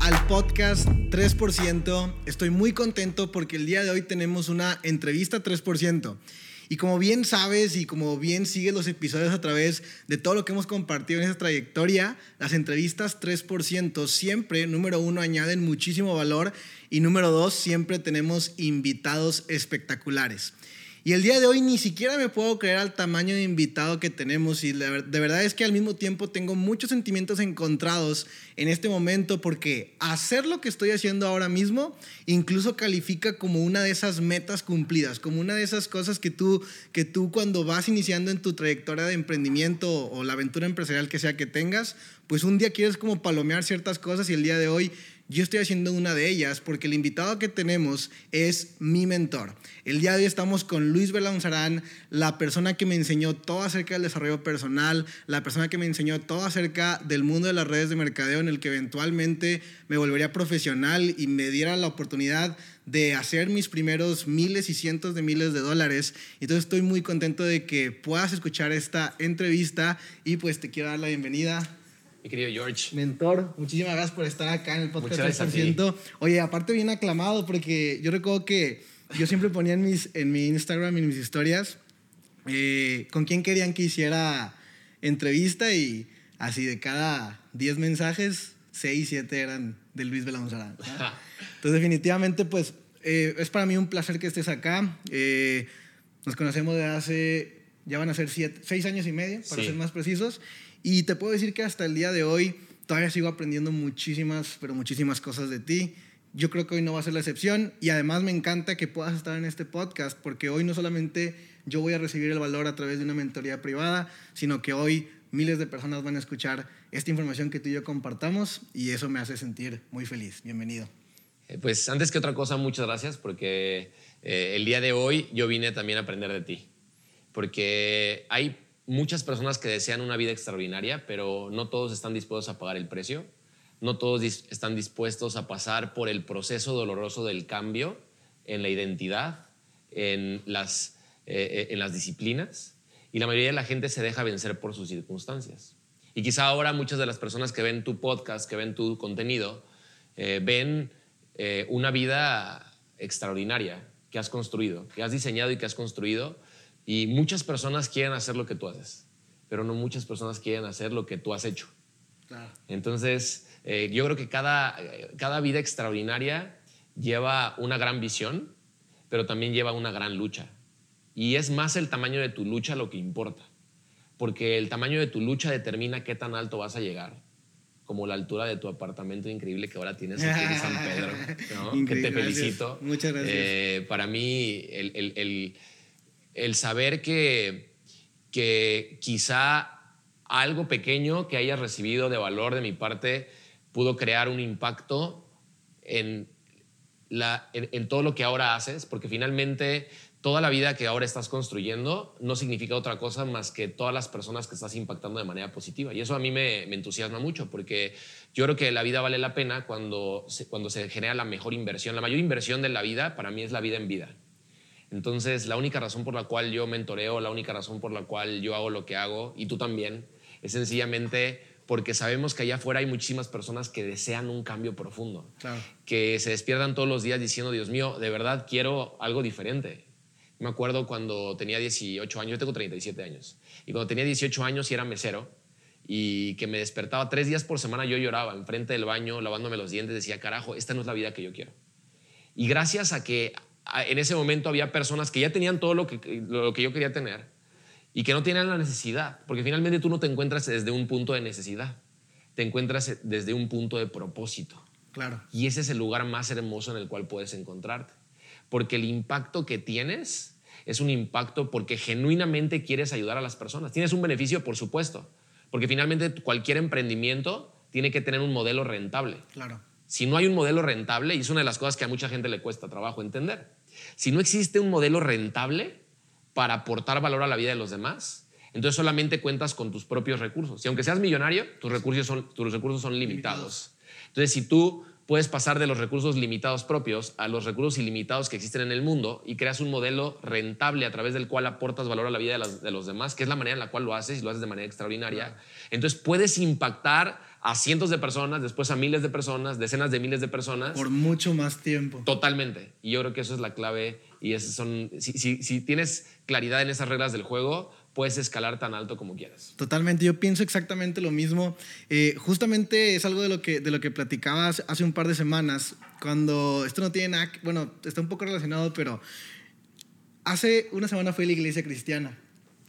Al podcast 3%. Estoy muy contento porque el día de hoy tenemos una entrevista 3%. Y como bien sabes y como bien sigues los episodios a través de todo lo que hemos compartido en esta trayectoria, las entrevistas 3% siempre, número uno, añaden muchísimo valor y número dos, siempre tenemos invitados espectaculares. Y el día de hoy ni siquiera me puedo creer al tamaño de invitado que tenemos. Y de verdad es que al mismo tiempo tengo muchos sentimientos encontrados en este momento porque hacer lo que estoy haciendo ahora mismo incluso califica como una de esas metas cumplidas, como una de esas cosas que tú, que tú cuando vas iniciando en tu trayectoria de emprendimiento o la aventura empresarial que sea que tengas, pues un día quieres como palomear ciertas cosas y el día de hoy yo estoy haciendo una de ellas porque el invitado que tenemos es mi mentor. El día de hoy estamos con Luis Belanzarán, la persona que me enseñó todo acerca del desarrollo personal, la persona que me enseñó todo acerca del mundo de las redes de mercadeo en el que eventualmente me volvería profesional y me diera la oportunidad de hacer mis primeros miles y cientos de miles de dólares. Entonces estoy muy contento de que puedas escuchar esta entrevista y pues te quiero dar la bienvenida mi querido George. Mentor, muchísimas gracias por estar acá en el podcast 3%. Oye, aparte bien aclamado porque yo recuerdo que yo siempre ponía en, mis, en mi Instagram y en mis historias eh, con quién querían que hiciera entrevista y así de cada 10 mensajes, 6, 7 eran de Luis Belanzarán. Entonces definitivamente pues eh, es para mí un placer que estés acá. Eh, nos conocemos de hace, ya van a ser 6 años y medio, para ser más precisos. Y te puedo decir que hasta el día de hoy todavía sigo aprendiendo muchísimas, pero muchísimas cosas de ti. Yo creo que hoy no va a ser la excepción y además me encanta que puedas estar en este podcast porque hoy no solamente yo voy a recibir el valor a través de una mentoría privada, sino que hoy miles de personas van a escuchar esta información que tú y yo compartamos y eso me hace sentir muy feliz. Bienvenido. Eh, pues antes que otra cosa, muchas gracias porque eh, el día de hoy yo vine también a aprender de ti. Porque hay muchas personas que desean una vida extraordinaria, pero no todos están dispuestos a pagar el precio, no todos están dispuestos a pasar por el proceso doloroso del cambio en la identidad, en las, eh, en las disciplinas, y la mayoría de la gente se deja vencer por sus circunstancias. Y quizá ahora muchas de las personas que ven tu podcast, que ven tu contenido, eh, ven eh, una vida extraordinaria que has construido, que has diseñado y que has construido, y muchas personas quieren hacer lo que tú haces, pero no muchas personas quieren hacer lo que tú has hecho. Entonces, eh, yo creo que cada, cada vida extraordinaria lleva una gran visión, pero también lleva una gran lucha. Y es más el tamaño de tu lucha lo que importa, porque el tamaño de tu lucha determina qué tan alto vas a llegar como la altura de tu apartamento increíble que ahora tienes aquí en San Pedro, que te felicito. Muchas gracias. Eh, para mí, el, el, el saber que, que quizá algo pequeño que hayas recibido de valor de mi parte pudo crear un impacto en, la, en, todo lo que ahora haces, porque finalmente toda la vida que ahora estás construyendo no significa otra cosa más que todas las personas que estás impactando de manera positiva. Y eso a mí me, me entusiasma mucho, porque yo creo que la vida vale la pena cuando cuando se genera la mejor inversión. La mayor inversión de la vida para mí es la vida en vida. Entonces, la única razón por la cual yo mentoreo, la única razón por la cual yo hago lo que hago, y tú también, es sencillamente porque sabemos que allá afuera hay muchísimas personas que desean un cambio profundo, que se despiertan todos los días diciendo, Dios mío, de verdad quiero algo diferente. Me acuerdo cuando tenía 18 años, yo tengo 37 años, y cuando tenía 18 años y era mesero, y que me despertaba tres días por semana, yo lloraba enfrente del baño, lavándome los dientes, decía, carajo, esta no es la vida que yo quiero. Y gracias a que en ese momento había personas que ya tenían todo lo que, lo que yo quería tener y que no tenían la necesidad, porque finalmente tú no te encuentras desde un punto de necesidad, te encuentras desde un punto de propósito. Claro. Y ese es el lugar más hermoso en el cual puedes encontrarte, porque el impacto que tienes es un impacto porque genuinamente quieres ayudar a las personas. Tienes un beneficio, por supuesto, porque finalmente cualquier emprendimiento tiene que tener un modelo rentable. Claro. Si no hay un modelo rentable, y es una de las cosas que a mucha gente le cuesta trabajo entender, si no existe un modelo rentable para aportar valor a la vida de los demás, entonces solamente cuentas con tus propios recursos. Y aunque seas millonario, tus recursos son, tus recursos son limitados. Entonces, si tú puedes pasar de los recursos limitados propios a los recursos ilimitados que existen en el mundo y creas un modelo rentable a través del cual aportas valor a la vida de, de los demás, que es la manera en la cual lo haces y lo haces de manera extraordinaria, entonces puedes impactar a cientos de personas, después a miles de personas, decenas de miles de personas. Por mucho más tiempo. Totalmente. Y yo creo que eso es la clave. Y esas son, si, si, si tienes claridad en esas reglas del juego, puedes escalar tan alto como quieras. Totalmente, yo pienso exactamente lo mismo. Eh, justamente es algo de lo, que, de lo que platicabas hace un par de semanas, cuando esto no tiene nada, bueno, está un poco relacionado, pero hace una semana fui a la iglesia cristiana.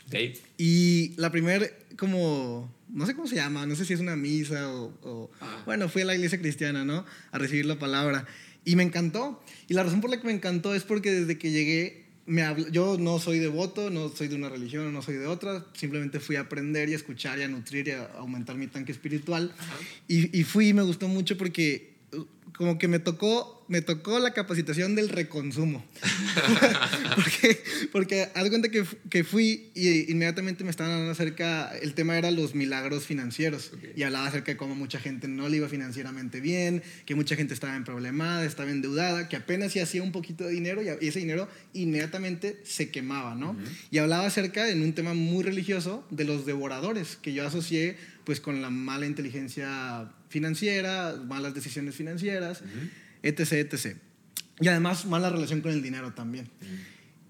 Sí. Y la primera, como, no sé cómo se llama, no sé si es una misa o, o Ah. bueno, fui a la iglesia cristiana, ¿no? A recibir la palabra. Y me encantó. Y la razón por la que me encantó es porque desde que llegué, me habl- yo no soy devoto, no soy de una religión, no soy de otra, simplemente fui a aprender y a escuchar y a nutrir y a aumentar mi tanque espiritual. Y, y fui y me gustó mucho porque como que me tocó, me tocó la capacitación del reconsumo. porque, porque haz cuenta que, que fui y inmediatamente me estaban hablando acerca, el tema era los milagros financieros. Y hablaba acerca de cómo mucha gente no le iba financieramente bien, que mucha gente estaba en problemada, estaba endeudada, que apenas si hacía un poquito de dinero y ese dinero inmediatamente se quemaba, ¿no? Y hablaba acerca, en un tema muy religioso, de los devoradores, que yo asocié pues con la mala inteligencia financiera, malas decisiones financieras, etc, etc. Y además mala relación con el dinero también.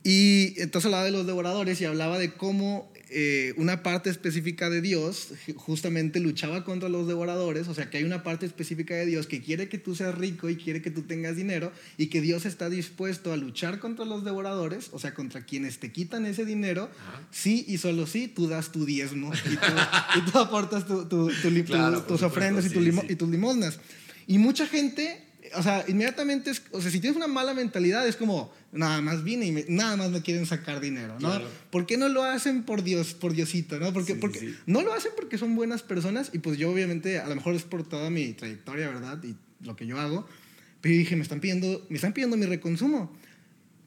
Y entonces hablaba de los devoradores y hablaba de cómo eh, una parte específica de Dios ju- justamente luchaba contra los devoradores, o sea que hay una parte específica de Dios que quiere que tú seas rico y quiere que tú tengas dinero y que Dios está dispuesto a luchar contra los devoradores, o sea, contra quienes te quitan ese dinero, Ajá. sí y solo sí, tú das tu diezmo y tú, y tú aportas tu- tu- tu Claro, tus ofrendas y, sí. y tus limosnas. Y mucha gente, o sea, inmediatamente, es, o sea, si tienes una mala mentalidad, es como, nada más vine y me- nada más me quieren sacar dinero, ¿no? Claro. ¿Por qué no lo hacen por Dios, por Diosito, no? Porque, Sí, porque sí. no lo hacen porque son buenas personas y pues yo obviamente, a lo mejor es por toda mi trayectoria, ¿verdad? Y lo que yo hago, pero dije, me están pidiendo, me están pidiendo mi reconsumo.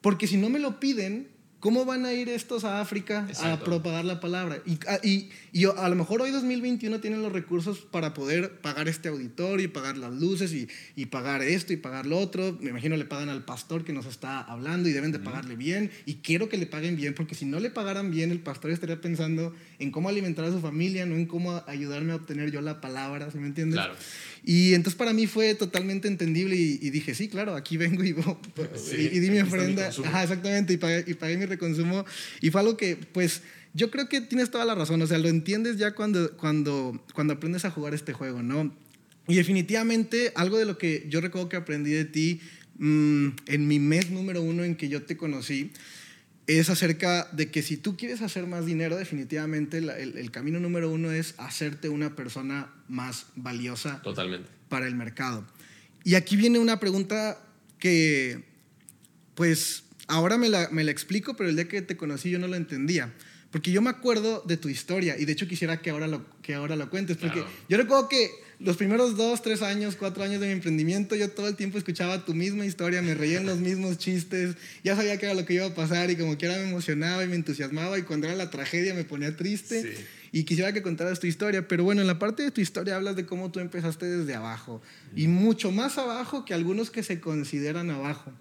Porque si no me lo piden, ¿cómo van a ir estos a África a propagar la palabra? Y, a- y, y a lo mejor hoy 2021 tienen los recursos para poder pagar este auditorio y pagar las luces y, y pagar esto y pagar lo otro. Me imagino le pagan al pastor que nos está hablando y deben de pagarle bien. Y quiero que le paguen bien porque si no le pagaran bien, el pastor estaría pensando en cómo alimentar a su familia, no en cómo ayudarme a obtener yo la palabra, ¿sí me entiendes? Claro. Y entonces para mí fue totalmente entendible y, y dije, sí, claro, aquí vengo y, Sí, y, y di mi mi ofrenda. consumo. Ajá, exactamente, y pagué, y pagué mi reconsumo. Y fue algo que, pues, yo creo que tienes toda la razón. O sea, lo entiendes ya cuando, cuando, cuando aprendes a jugar este juego, ¿no? Y definitivamente algo de lo que yo recuerdo que aprendí de ti mm, en mi mes número uno en que yo te conocí es acerca de que si tú quieres hacer más dinero, definitivamente la- el, el camino número uno es hacerte una persona más valiosa Totalmente. para el mercado. Y aquí viene una pregunta que, pues, ahora me la, me la explico, pero el día que te conocí yo no lo entendía. Porque yo me acuerdo de tu historia y de hecho quisiera que ahora lo, que ahora lo cuentes. Porque Claro. yo recuerdo que los primeros dos, tres años, cuatro años de mi emprendimiento, yo todo el tiempo escuchaba tu misma historia, me reía en los mismos chistes, ya sabía que era lo que iba a pasar y como que era me emocionaba y me entusiasmaba y cuando era la tragedia me ponía triste Sí. y quisiera que contaras tu historia, pero bueno, en la parte de tu historia hablas de cómo tú empezaste desde abajo y mucho más abajo que algunos que se consideran abajo.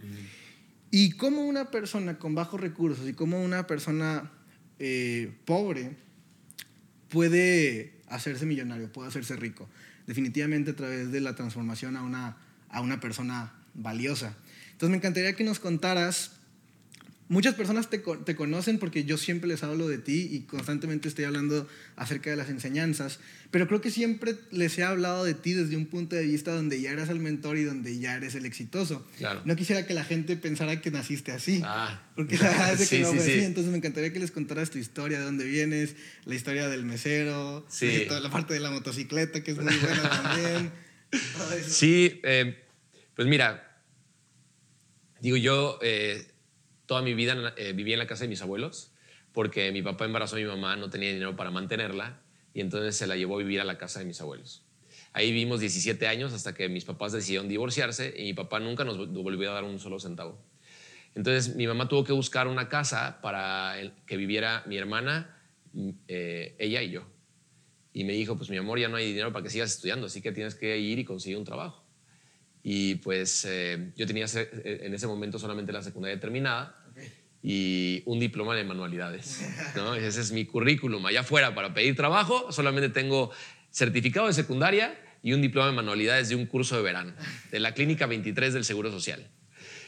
Y cómo una persona con bajos recursos y cómo una persona eh, pobre puede hacerse millonario, puede hacerse rico. Definitivamente a través de la transformación a una, a una persona valiosa. Entonces me encantaría que nos contaras Muchas personas te, te conocen porque yo siempre les hablo de ti y constantemente estoy hablando acerca de las enseñanzas, pero creo que siempre les he hablado de ti desde un punto de vista donde ya eras el mentor y donde ya eres el exitoso. Claro. No quisiera que la gente pensara que naciste así, Ah. porque la verdad es que Sí, no sí, fue sí. así. Entonces me encantaría que les contaras tu historia, de dónde vienes, la historia del mesero, Sí. toda la parte de la motocicleta que es muy buena también. todo eso. Sí, eh, pues mira, digo yo, eh, toda mi vida eh, viví en la casa de mis abuelos porque mi papá embarazó a mi mamá, no tenía dinero para mantenerla y entonces se la llevó a vivir a la casa de mis abuelos. Ahí vivimos 17 años hasta que mis papás decidieron divorciarse y mi papá nunca nos volvió a dar un solo centavo. Entonces mi mamá tuvo que buscar una casa para que viviera mi hermana, mm, eh, ella y yo. Y me dijo, pues mi amor, ya no hay dinero para que sigas estudiando, así que tienes que ir y conseguir un trabajo. Y pues eh, yo tenía eh, en ese momento solamente la secundaria terminada y un diploma de manualidades. ¿no? Ese es mi currículum. Allá afuera, para pedir trabajo, solamente tengo certificado de secundaria y un diploma de manualidades de un curso de verano, de la Clínica 23 del Seguro Social.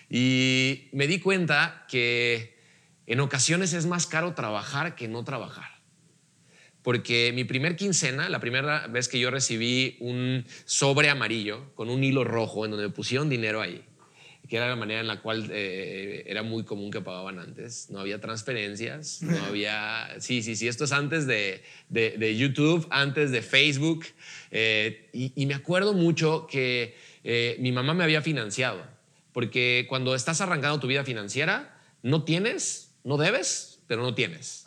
Y me di cuenta que en ocasiones es más caro trabajar que no trabajar. Porque mi primer quincena, la primera vez que yo recibí un sobre amarillo con un hilo rojo en donde me pusieron dinero ahí, que era la manera en la cual eh, era muy común que pagaban antes. No había transferencias, no había... Sí, sí, sí, esto es antes de, de, YouTube, antes de Facebook. Eh, y, me acuerdo mucho que eh, mi mamá me había financiado, porque cuando estás arrancando tu vida financiera, no tienes, no debes, pero no tienes.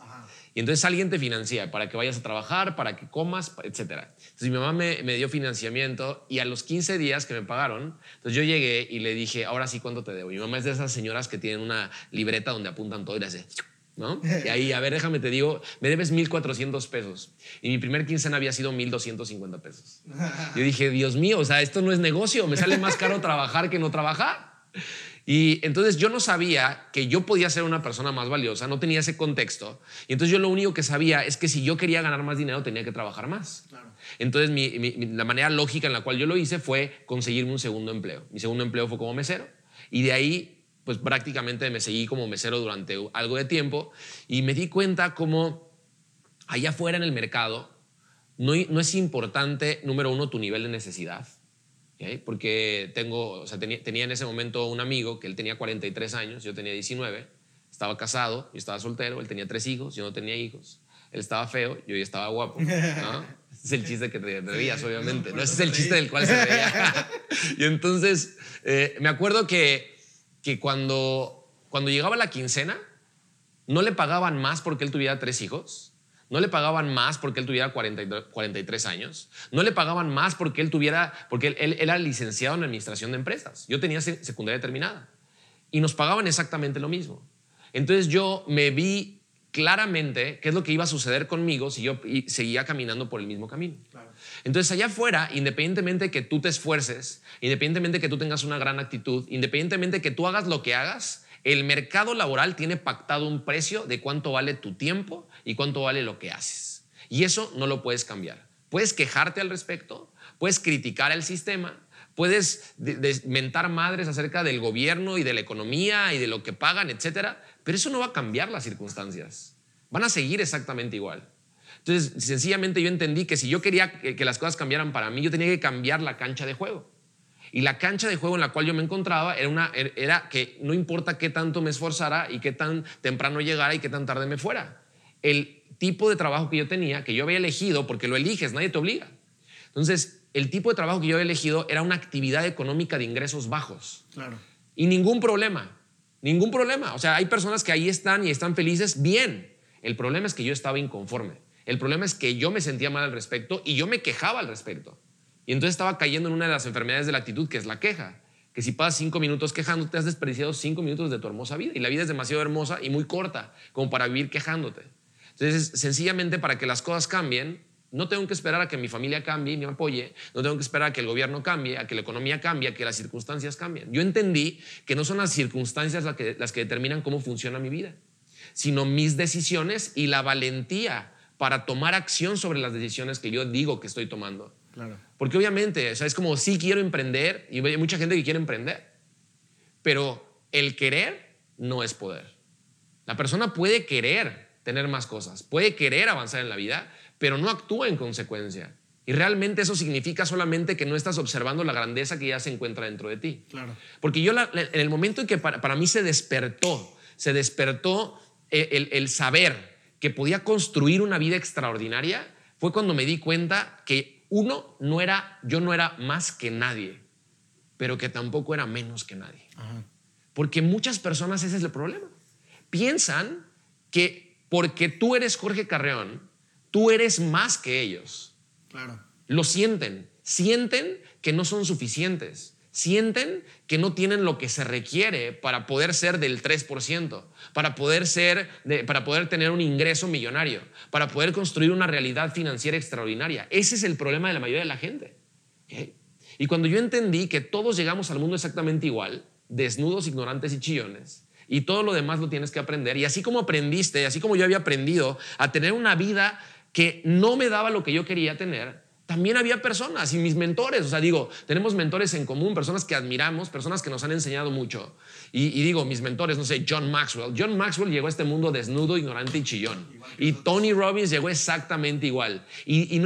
Y entonces alguien te financia para que vayas a trabajar, para que comas, etc. Entonces mi mamá me, me, dio financiamiento y a los 15 días que me pagaron, entonces yo llegué y le dije, ahora sí, ¿cuánto te debo? Mi mamá es de esas señoras que tienen una libreta donde apuntan todo y le hace... ¿No? Y ahí, a ver, déjame te digo, me debes 1.400 pesos. Y mi primer quincena había sido 1.250 pesos. Yo dije, Dios mío, o sea, esto no es negocio, me sale más caro trabajar que no trabajar. Y entonces yo no sabía que yo podía ser una persona más valiosa, no tenía ese contexto. Y entonces yo lo único que sabía es que si yo quería ganar más dinero tenía que trabajar más. Entonces la manera lógica en la cual yo lo hice fue conseguirme un segundo empleo. Mi segundo empleo fue como mesero. Y de ahí, pues prácticamente me seguí como mesero durante algo de tiempo y me di cuenta como allá afuera en el mercado no, no es importante, número uno, tu nivel de necesidad porque tengo, o sea, tenía, tenía, en ese momento un amigo que él tenía 43 años, yo tenía 19, estaba casado, yo estaba soltero, él tenía tres hijos, yo no tenía hijos, él estaba feo, yo ya estaba guapo. ¿no? Es el chiste que te reías, obviamente, no ese es el chiste del cual se reía. y entonces, eh, me acuerdo que, que cuando, cuando llegaba la quincena, no le pagaban más porque él tuviera tres hijos, no le pagaban más porque él tuviera 43 años. No le pagaban más porque él tuviera, porque él, era licenciado en administración de empresas. Yo tenía secundaria terminada. Y nos pagaban exactamente lo mismo. Entonces yo me vi claramente qué es lo que iba a suceder conmigo si yo seguía caminando por el mismo camino. Entonces allá afuera, independientemente que tú te esfuerces, independientemente que tú tengas una gran actitud, independientemente que tú hagas lo que hagas, el mercado laboral tiene pactado un precio de cuánto vale tu tiempo y cuánto vale lo que haces. Y eso no lo puedes cambiar. Puedes quejarte al respecto, puedes criticar el sistema, puedes mentar madres acerca del gobierno y de la economía y de lo que pagan, etcétera, pero eso no va a cambiar las circunstancias. Van a seguir exactamente igual. Entonces, sencillamente yo entendí que si yo quería que las cosas cambiaran para mí, yo tenía que cambiar la cancha de juego. Y la cancha de juego en la cual yo me encontraba era, una, era que no importa qué tanto me esforzara y qué tan temprano llegara y qué tan tarde me fuera el tipo de trabajo que yo tenía, que yo había elegido, porque lo eliges, nadie te obliga. Entonces, el tipo de trabajo que yo había elegido era una actividad económica de ingresos bajos. Claro. Y ningún problema, ningún problema. O sea, hay personas que ahí están y están felices, bien. El problema es que yo estaba inconforme. El problema es que yo me sentía mal al respecto y yo me quejaba al respecto. Y entonces estaba cayendo en una de las enfermedades de la actitud, que es la queja. Que si pasas cinco minutos quejándote, has desperdiciado cinco minutos de tu hermosa vida. Y la vida es demasiado hermosa y muy corta como para vivir quejándote. Entonces, sencillamente para que las cosas cambien, no tengo que esperar a que mi familia cambie y me apoye, no tengo que esperar a que el gobierno cambie, a que la economía cambie, a que las circunstancias cambien. Yo entendí que no son las circunstancias las que, las que determinan cómo funciona mi vida, sino mis decisiones y la valentía para tomar acción sobre las decisiones que yo digo que estoy tomando. Claro. Porque obviamente, es como sí quiero emprender y hay mucha gente que quiere emprender, pero el querer no es poder. La persona puede querer, tener más cosas, puede querer avanzar en la vida, pero no actúa en consecuencia. Y realmente eso significa solamente que no estás observando la grandeza que ya se encuentra dentro de ti. Claro. Porque yo, en el momento en que para, mí se despertó, se despertó eh, el, el saber que podía construir una vida extraordinaria, fue cuando me di cuenta que uno no era, yo no era más que nadie, pero que tampoco era menos que nadie. Porque muchas personas ese es el problema. Piensan que porque tú eres Jorge Carreón, tú eres más que ellos. Claro. Lo sienten, sienten que no son suficientes, sienten que no tienen lo que se requiere para poder ser del 3%, para poder ser para poder tener un ingreso millonario, para poder construir una realidad financiera extraordinaria. Ese es el problema de la mayoría de la gente. Y cuando yo entendí que todos llegamos al mundo exactamente igual, desnudos, ignorantes y chillones, y todo lo demás lo tienes que aprender. Y así como aprendiste, así como yo había aprendido a tener una vida que no me daba lo que yo quería tener, también había personas y mis mentores, o sea, digo, tenemos mentores en común, personas que admiramos, personas que nos han enseñado mucho. Y, digo, mis mentores, no sé, John Maxwell. John Maxwell llegó a este mundo desnudo, ignorante y chillón. Y Tony Robbins llegó exactamente igual. Y,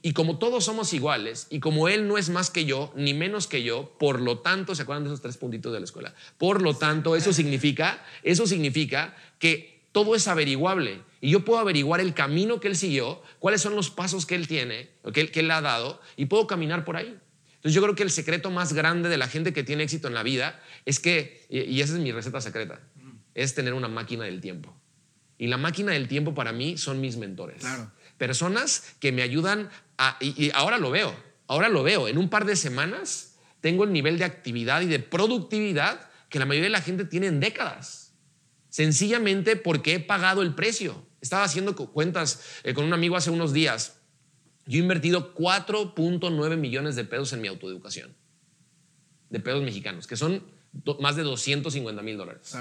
y, como todos somos iguales, y como él no es más que yo, ni menos que yo, por lo tanto, ¿se acuerdan de esos tres puntitos de la escuela? Por lo tanto, eso significa, eso significa que todo es averiguable y yo puedo averiguar el camino que él siguió, cuáles son los pasos que él tiene, que él, que él ha dado, y puedo caminar por ahí. Entonces yo creo que el secreto más grande de la gente que tiene éxito en la vida es que, y esa es mi receta secreta, es tener una máquina del tiempo. Y la máquina del tiempo para mí son mis mentores. Claro. Personas que me ayudan a, y, y ahora lo veo, ahora lo veo, en un par de semanas tengo el nivel de actividad y de productividad que la mayoría de la gente tiene en décadas. Sencillamente porque he pagado el precio. Estaba haciendo cuentas eh, con un amigo hace unos días. Yo he invertido 4.9 millones de pesos en mi autoeducación. De pesos mexicanos, que son más de 250 mil dólares.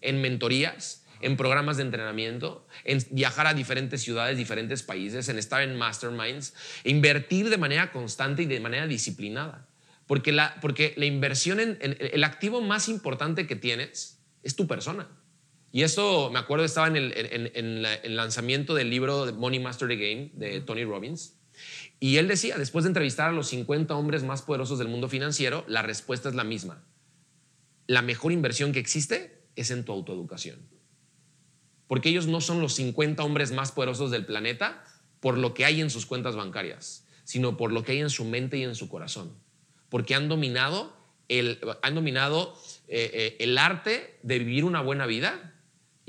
En mentorías, en programas de entrenamiento, en viajar a diferentes ciudades, diferentes países, en estar en masterminds, invertir de manera constante y de manera disciplinada. Porque la, porque la inversión en el activo más importante que tienes es tu persona. Y eso, me acuerdo, estaba en el, lanzamiento del libro Money Master the Game de Tony Robbins. Y él decía, después de entrevistar a los 50 hombres más poderosos del mundo financiero, la respuesta es la misma. La mejor inversión que existe es en tu autoeducación. Porque ellos no son los 50 hombres más poderosos del planeta por lo que hay en sus cuentas bancarias, sino por lo que hay en su mente y en su corazón. Porque han dominado el, han dominado, eh, eh, el arte de vivir una buena vida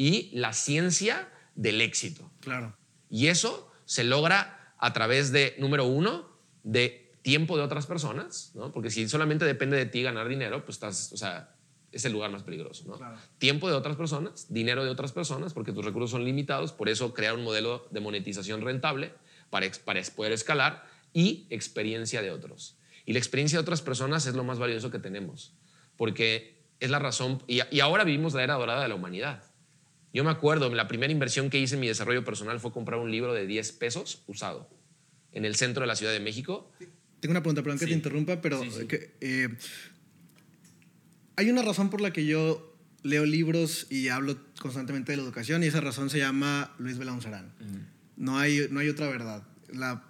y la ciencia del éxito. Claro. Y eso se logra a través de, número uno, de tiempo de otras personas, ¿no? Porque si solamente depende de ti ganar dinero, pues estás, o sea, es el lugar más peligroso, ¿no? Tiempo de otras personas, dinero de otras personas, porque tus recursos son limitados, por eso crear un modelo de monetización rentable para, para poder escalar y experiencia de otros. Y la experiencia de otras personas es lo más valioso que tenemos, porque es la razón, y, y ahora vivimos la era dorada de la humanidad. Yo me acuerdo, la primera inversión que hice en mi desarrollo personal fue comprar un libro de 10 pesos usado en el centro de la Ciudad de México. Tengo una pregunta, perdón que te interrumpa, pero eh, hay una razón por la que yo leo libros y hablo constantemente de la educación y esa razón se llama Luis Belaunzarán. no, hay, no hay otra verdad.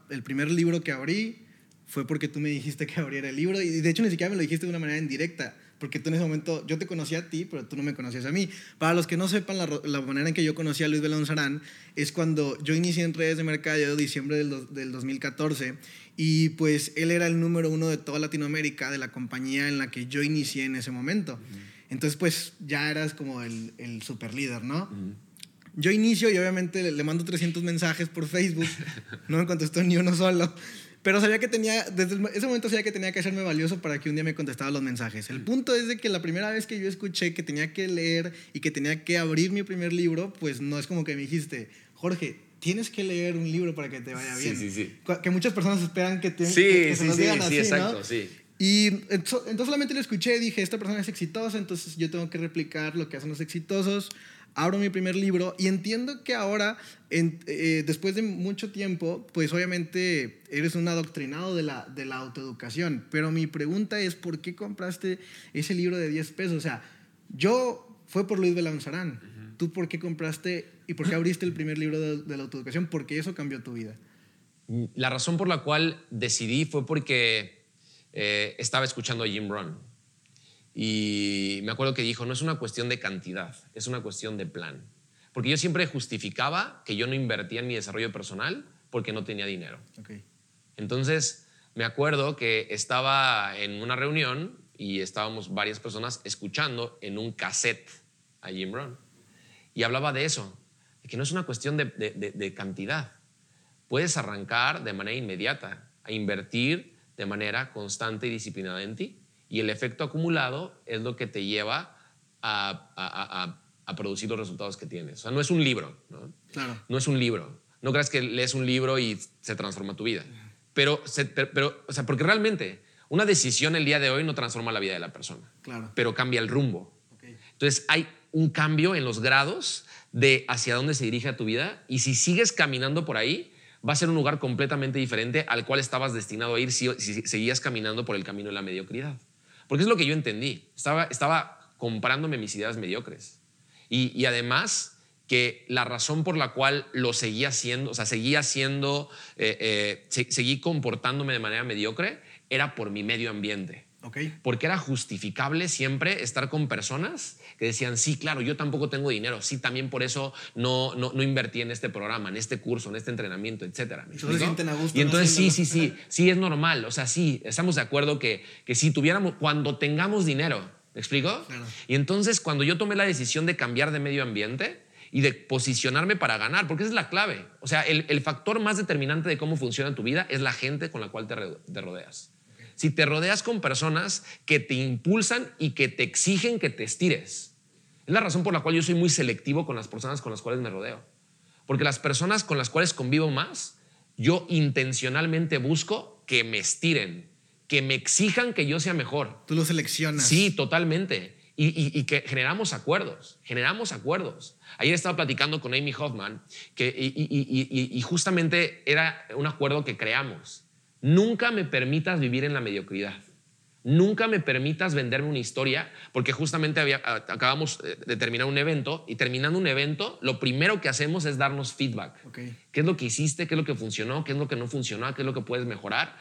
el primer libro que abrí fue porque tú me dijiste que abriera el libro y de hecho ni siquiera me lo dijiste de una manera indirecta porque tú en ese momento, yo te conocía a ti, pero tú no me conocías a mí. Para los que no sepan, la, manera en que yo conocí a Luis Belonzarán es cuando yo inicié en redes de mercado diciembre del, del 2014 y pues él era el número uno de toda Latinoamérica de la compañía en la que yo inicié en ese momento. Entonces pues ya eras como el, el super líder, ¿no? Yo inicio y obviamente le, le mando 300 mensajes por Facebook, no me contestó ni uno solo. Pero sabía que tenía, desde ese momento sabía que tenía que hacerme valioso para que un día me contestara los mensajes. El punto es de que la primera vez que yo escuché que tenía que leer y que tenía que abrir mi primer libro, pues no es como que me dijiste, Jorge, tienes que leer un libro para que te vaya bien. Sí, sí, sí. Que muchas personas esperan que, te, sí, que, se digan así, exacto, sí. Y entonces solamente lo escuché y dije, esta persona es exitosa, entonces yo tengo que replicar lo que hacen los exitosos abro mi primer libro y entiendo que ahora, eh, después de mucho tiempo, pues obviamente eres un adoctrinado de la, de la autoeducación, pero mi pregunta es, ¿por qué compraste ese libro de 10 pesos? O sea, yo fue por Luis Belanzarán. ¿Tú por qué compraste y por qué abriste el primer libro de, la autoeducación? Porque eso cambió tu vida. La razón por la cual decidí fue porque eh, estaba escuchando a Jim Rohn y me acuerdo que dijo, no es una cuestión de cantidad, es una cuestión de plan. Porque yo siempre justificaba que yo no invertía en mi desarrollo personal porque no tenía dinero. Entonces, me acuerdo que estaba en una reunión y estábamos varias personas escuchando en un cassette a Jim Brown. Y hablaba de eso, de que no es una cuestión de, de cantidad. Puedes arrancar de manera inmediata a invertir de manera constante y disciplinada en ti y el efecto acumulado es lo que te lleva a, producir los resultados que tienes. O sea, no es un libro, ¿no? Claro. No es un libro. No creas que lees un libro y se transforma tu vida. Pero, pero, o sea, porque realmente una decisión el día de hoy no transforma la vida de la persona. Claro. Pero cambia el rumbo. Entonces hay un cambio en los grados de hacia dónde se dirige tu vida y si sigues caminando por ahí, va a ser un lugar completamente diferente al cual estabas destinado a ir si, seguías caminando por el camino de la mediocridad. Porque es lo que yo entendí. Estaba, estaba comprándome mis ideas mediocres. Y, además que la razón por la cual lo seguía haciendo, o sea, seguía haciendo, eh, eh, comportándome de manera mediocre, era por mi medio ambiente. Porque era justificable siempre estar con personas que decían, sí, claro, yo tampoco tengo dinero, sí, también por eso no, no, no invertí en este programa, en este curso, en este entrenamiento, etcétera. y entonces sí, sí, sí, sí, es normal, o sea, sí, estamos de acuerdo que, que si tuviéramos, cuando tengamos dinero, ¿me explico? Y entonces cuando yo tomé la decisión de cambiar de medio ambiente, y de posicionarme para ganar, porque esa es la clave. O sea, el, el, factor más determinante de cómo funciona tu vida es la gente con la cual te, te rodeas si te rodeas con personas que te impulsan y que te exigen que te estires. Es la razón por la cual yo soy muy selectivo con las personas con las cuales me rodeo. Porque las personas con las cuales convivo más, yo intencionalmente busco que me estiren, que me exijan que yo sea mejor. Tú lo seleccionas. Sí, totalmente. Y, que generamos acuerdos, generamos acuerdos. Ayer estaba platicando con Amy Hoffman que, y justamente era un acuerdo que creamos. Nunca me permitas vivir en la mediocridad. Nunca me permitas venderme una historia, porque justamente acabamos de terminar un evento y terminando un evento, lo primero que hacemos es darnos feedback. ¿Qué es lo que hiciste? ¿Qué es lo que funcionó? ¿Qué es lo que no funcionó? ¿Qué es lo que puedes mejorar?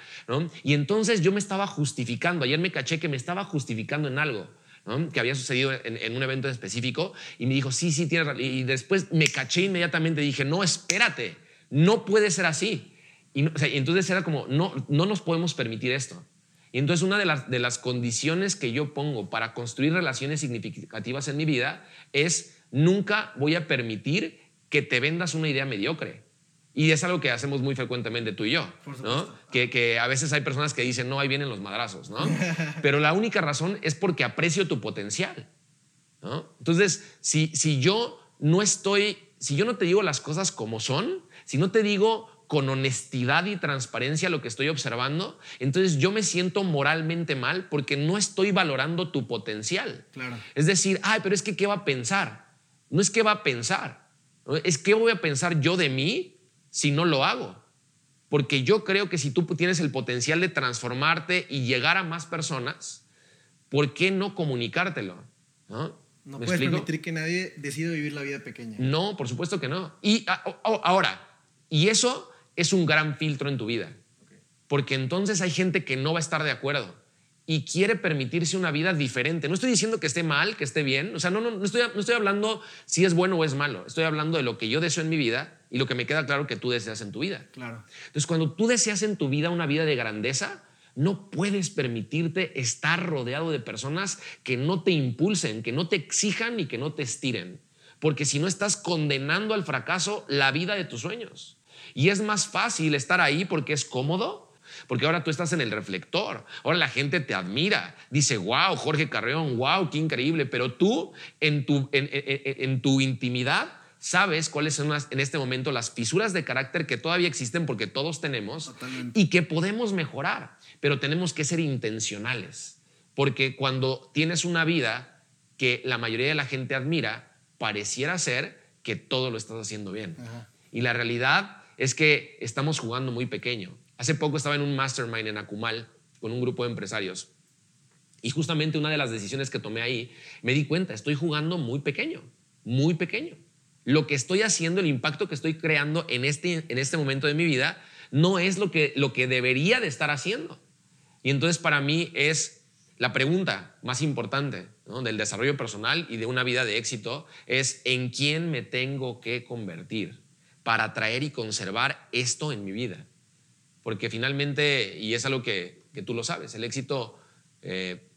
Y entonces yo me estaba justificando. Ayer me caché que me estaba justificando en algo. que había sucedido en, un evento específico y me dijo, sí, sí, tienes Y después me caché inmediatamente y dije, no, espérate, no puede ser así. Y, entonces era como, no, no nos podemos permitir esto. Y entonces una de las, de las condiciones que yo pongo para construir relaciones significativas en mi vida es nunca voy a permitir que te vendas una idea mediocre. Y es algo que hacemos muy frecuentemente tú y yo, ¿no? Que, que, a veces hay personas que dicen, no, ahí vienen los madrazos, ¿no? Pero la única razón es porque aprecio tu potencial, ¿no? Entonces, si, si yo no estoy, si yo no te digo las cosas como son, si no te digo con honestidad y transparencia lo que estoy observando, entonces yo me siento moralmente mal porque no estoy valorando tu potencial. Claro. Es decir, ay, pero es que ¿qué va a pensar? No es qué va a pensar, es qué voy a pensar yo de mí si no lo hago. Porque yo creo que si tú tienes el potencial de transformarte y llegar a más personas, ¿por qué no comunicártelo? No, no puedes permitir que nadie decida vivir la vida pequeña. No, por supuesto que no. Y ah, ahora, y eso es un gran filtro en tu vida. Porque entonces hay gente que no va a estar de acuerdo y quiere permitirse una vida diferente. No estoy diciendo que esté mal, que esté bien. O sea, no, no, no, estoy, no estoy hablando si es bueno o es malo. Estoy hablando de lo que yo deseo en mi vida y lo que me queda claro que tú deseas en tu vida. Claro. Entonces, cuando tú deseas en tu vida una vida de grandeza, no puedes permitirte estar rodeado de personas que no te impulsen, que no te exijan y que no te estiren. Porque si no estás condenando al fracaso la vida de tus sueños. Y es más fácil estar ahí porque es cómodo, porque ahora tú estás en el reflector, ahora la gente te admira, dice, wow, Jorge Carreón, wow, qué increíble, pero tú en tu, en, tu intimidad sabes cuáles son en este momento las fisuras de carácter que todavía existen porque todos tenemos y que podemos mejorar, pero tenemos que ser intencionales, porque cuando tienes una vida que la mayoría de la gente admira, pareciera ser que todo lo estás haciendo bien. Y la realidad es que estamos jugando muy pequeño. Hace poco estaba en un mastermind en Akumal con un grupo de empresarios y justamente una de las decisiones que tomé ahí, me di cuenta, estoy jugando muy pequeño, muy pequeño. Lo que estoy haciendo, el impacto que estoy creando en este, en este momento de mi vida, no es lo que, lo que debería de estar haciendo. Y entonces para mí es la pregunta más importante del desarrollo personal y de una vida de éxito, es en quién me tengo que convertir para atraer y conservar esto en mi vida. Porque finalmente, y es algo que, que tú lo sabes, el éxito eh,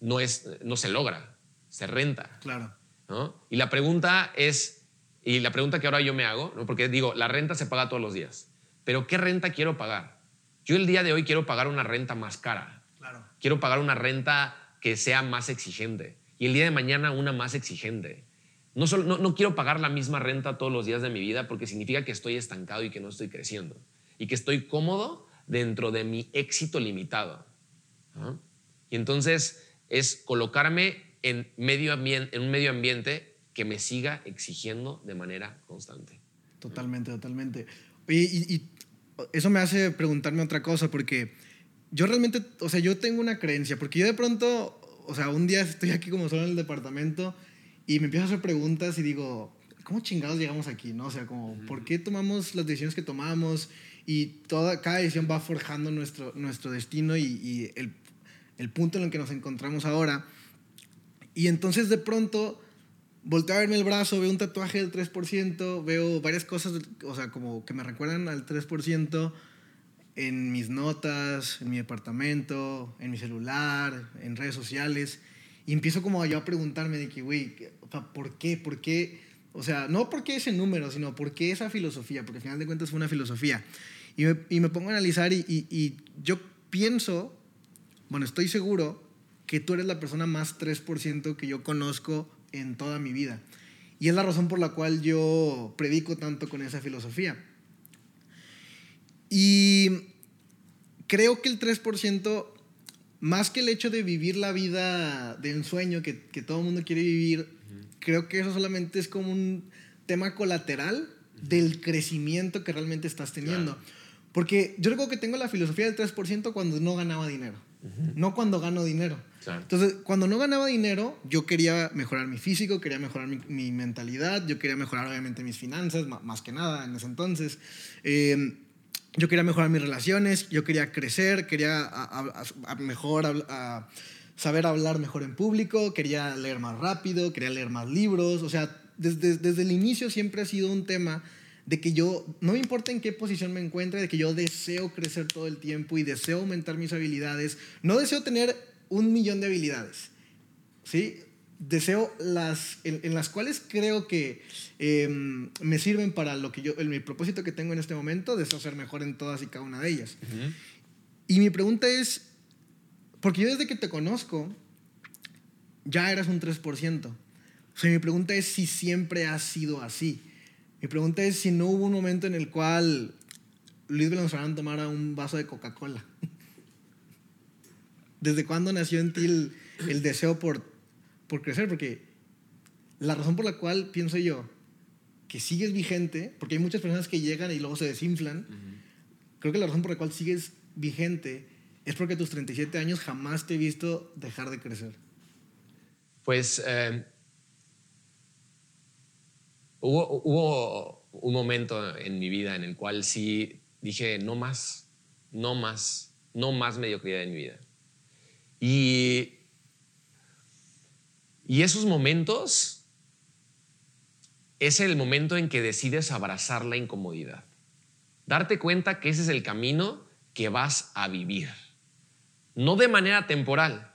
no, es, no se logra, se renta. Claro. ¿no? Y la pregunta es, y la pregunta que ahora yo me hago, ¿no? porque digo, la renta se paga todos los días, pero ¿qué renta quiero pagar? Yo el día de hoy quiero pagar una renta más cara. Claro. Quiero pagar una renta que sea más exigente. Y el día de mañana una más exigente. No, solo, no, quiero pagar la misma renta todos los días de mi vida porque significa que estoy estancado y que no estoy creciendo. Y que estoy cómodo dentro de mi éxito limitado. Y entonces es colocarme en, medio en un medio ambiente que me siga exigiendo de manera constante. Totalmente, totalmente. Y, eso me hace preguntarme otra cosa, porque yo realmente, o sea, yo tengo una creencia, porque yo de pronto, o sea, un día estoy aquí como solo en el departamento y me empiezo a hacer preguntas y digo, ¿cómo chingados llegamos aquí? ¿no? O sea, como, ¿por qué tomamos las decisiones que tomamos? Y toda, cada decisión va forjando nuestro, nuestro destino y, y el, el punto en el que nos encontramos ahora. Y entonces de pronto volteo a verme el brazo, veo un tatuaje del 3%, veo varias cosas, o sea, como que me recuerdan al 3% en mis notas, en mi departamento, en mi celular, en redes sociales. Y empiezo como yo a preguntarme de que, güey, ¿por qué? ¿Por qué? O sea, no por qué ese número, sino por qué esa filosofía, porque al final de cuentas fue una filosofía. Y me, y me pongo a analizar y, y, y yo pienso, bueno, estoy seguro que tú eres la persona más 3% que yo conozco en toda mi vida. Y es la razón por la cual yo predico tanto con esa filosofía. Y creo que el 3%, más que el hecho de vivir la vida de ensueño que, que todo el mundo quiere vivir, creo que eso solamente es como un tema colateral del crecimiento que realmente estás teniendo. Porque yo recuerdo que tengo la filosofía del 3% cuando no ganaba dinero, no cuando gano dinero. Entonces, cuando no ganaba dinero, yo quería mejorar mi físico, quería mejorar mi, mentalidad, yo quería mejorar obviamente mis finanzas, más que nada en ese entonces. Eh, yo quería mejorar mis relaciones, yo quería crecer, quería a, mejor saber hablar mejor en público, quería leer más rápido, quería leer más libros. O sea, desde, desde el inicio siempre ha sido un tema de que yo, no me importa en qué posición me encuentre, de que yo deseo crecer todo el tiempo y deseo aumentar mis habilidades. No deseo tener un millón de habilidades. ¿Sí? Deseo las en, las cuales creo que em, me sirven para lo que yo, el, mi propósito que tengo en este momento, deseo ser mejor en todas y cada una de ellas. Y mi pregunta es, porque yo desde que te conozco, ya eras un 3%. O sea, mi pregunta es si siempre ha sido así. Mi pregunta es si no hubo un momento en el cual Luis Valenzuela tomara un vaso de Coca-Cola. ¿Desde cuándo nació en ti el, deseo por, por crecer? Porque la razón por la cual pienso yo que sigues vigente, porque hay muchas personas que llegan y luego se desinflan, creo que la razón por la cual sigues vigente es porque a tus 37 años jamás te he visto dejar de crecer. Pues eh, hubo, hubo un momento en mi vida en el cual sí dije, no más, no más, no más mediocridad en mi vida. Y, y esos momentos es el momento en que decides abrazar la incomodidad. Darte cuenta que ese es el camino que vas a vivir. No de manera temporal,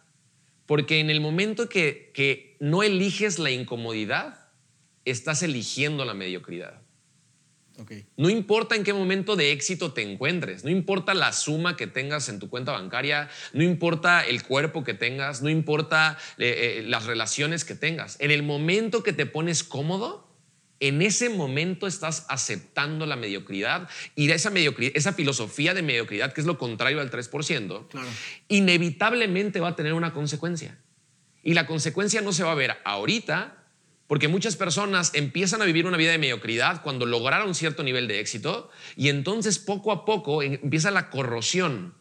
porque en el momento que, que no eliges la incomodidad, estás eligiendo la mediocridad. No importa en qué momento de éxito te encuentres, no importa la suma que tengas en tu cuenta bancaria, no importa el cuerpo que tengas, no importa eh, eh, las relaciones que tengas. En el momento que te pones cómodo, en ese momento estás aceptando la mediocridad y esa, mediocridad, esa filosofía de mediocridad, que es lo contrario al 3%, inevitablemente va a tener una consecuencia. Y la consecuencia no se va a ver ahorita, porque muchas personas empiezan a vivir una vida de mediocridad cuando lograron cierto nivel de éxito y entonces poco a poco empieza la corrosión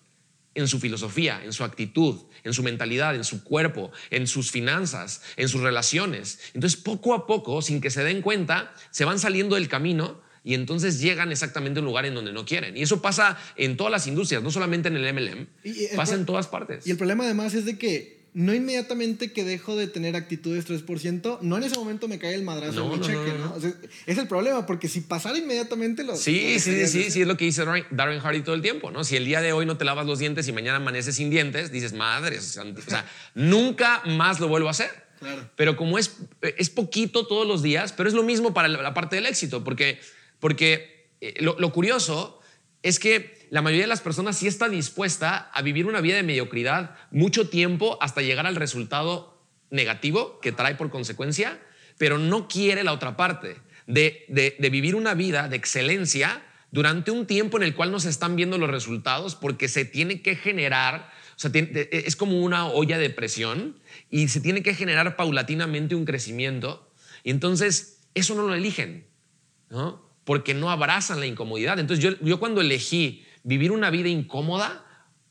en su filosofía, en su actitud, en su mentalidad, en su cuerpo, en sus finanzas, en sus relaciones. Entonces poco a poco, sin que se den cuenta, se van saliendo del camino y entonces llegan exactamente a un lugar en donde no quieren. Y eso pasa en todas las industrias, no solamente en el MLM, pasa en todas partes. Y el problema además es de que no inmediatamente que dejo de tener actitudes 3%, no en ese momento me cae el madrazo en mi cheque, ¿no? es el problema, porque si pasara inmediatamente lo... Sí, sí, sí, sí, es lo que dice Darren Hardy todo el tiempo, ¿no? Si el día de hoy no te lavas los dientes y mañana amaneces sin dientes, dices, madre, o sea, nunca más lo vuelvo a hacer. Claro. Pero como es, es poquito todos los días, pero es lo mismo para la, parte del éxito, porque, porque eh, lo, lo curioso es que la mayoría de las personas sí está dispuesta a vivir una vida de mediocridad mucho tiempo hasta llegar al resultado negativo que trae por consecuencia, pero no quiere la otra parte, de, vivir una vida de excelencia durante un tiempo en el cual no se están viendo los resultados porque se tiene que generar, sea, es como una olla de presión y se tiene que generar paulatinamente un crecimiento y entonces eso no lo eligen, ¿no? porque no abrazan la incomodidad. Entonces yo, yo cuando elegí vivir una vida incómoda,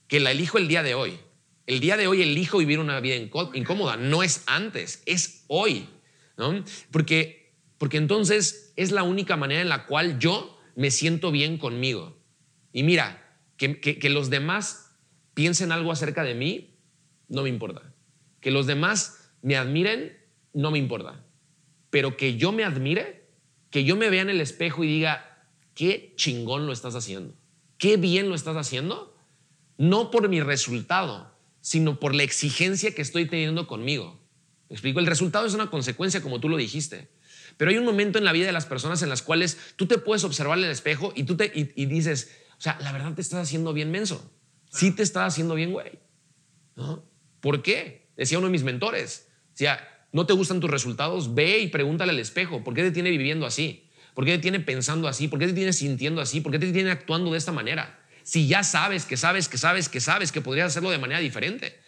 que la elijo el día de hoy. El día de hoy elijo vivir una vida incómoda, no es antes, es hoy. ¿no? Porque, porque entonces es la única manera en la cual yo me siento bien conmigo. Y mira, que, que los demás piensen algo acerca de mí, no me importa. Que los demás me admiren, no me importa. Pero que yo me admire, que yo me vea en el espejo y diga, qué chingón lo estás haciendo, qué bien lo estás haciendo, no por mi resultado, sino por la exigencia que estoy teniendo conmigo. ¿Me explico? El resultado es una consecuencia, como tú lo dijiste. Pero hay un momento en la vida de las personas en las cuales tú te puedes observar en el espejo y tú te y, dices, o sea, la verdad te estás haciendo bien menso. Sí te estás haciendo bien, güey. ¿No? ¿Por qué? Decía uno de mis mentores. Decía, no te gustan tus resultados, ve y pregúntale al espejo, ¿por qué te tiene viviendo así? ¿Por qué te tiene pensando así? ¿Por qué te tiene sintiendo así? ¿Por qué te tiene actuando de esta manera? Si ya sabes que sabes que sabes que sabes que podrías hacerlo de manera diferente.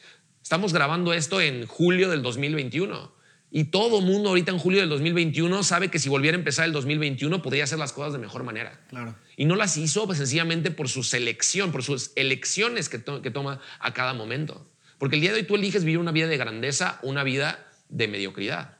Estamos grabando esto en julio del 2021 y todo mundo ahorita en julio del 2021 sabe que si volviera a empezar el 2021 podría hacer las cosas de mejor manera. Claro. Y no las hizo pues, sencillamente por su selección, por sus elecciones que, que toma a cada momento. Porque el día de hoy tú eliges vivir una vida de grandeza, una vida de mediocridad.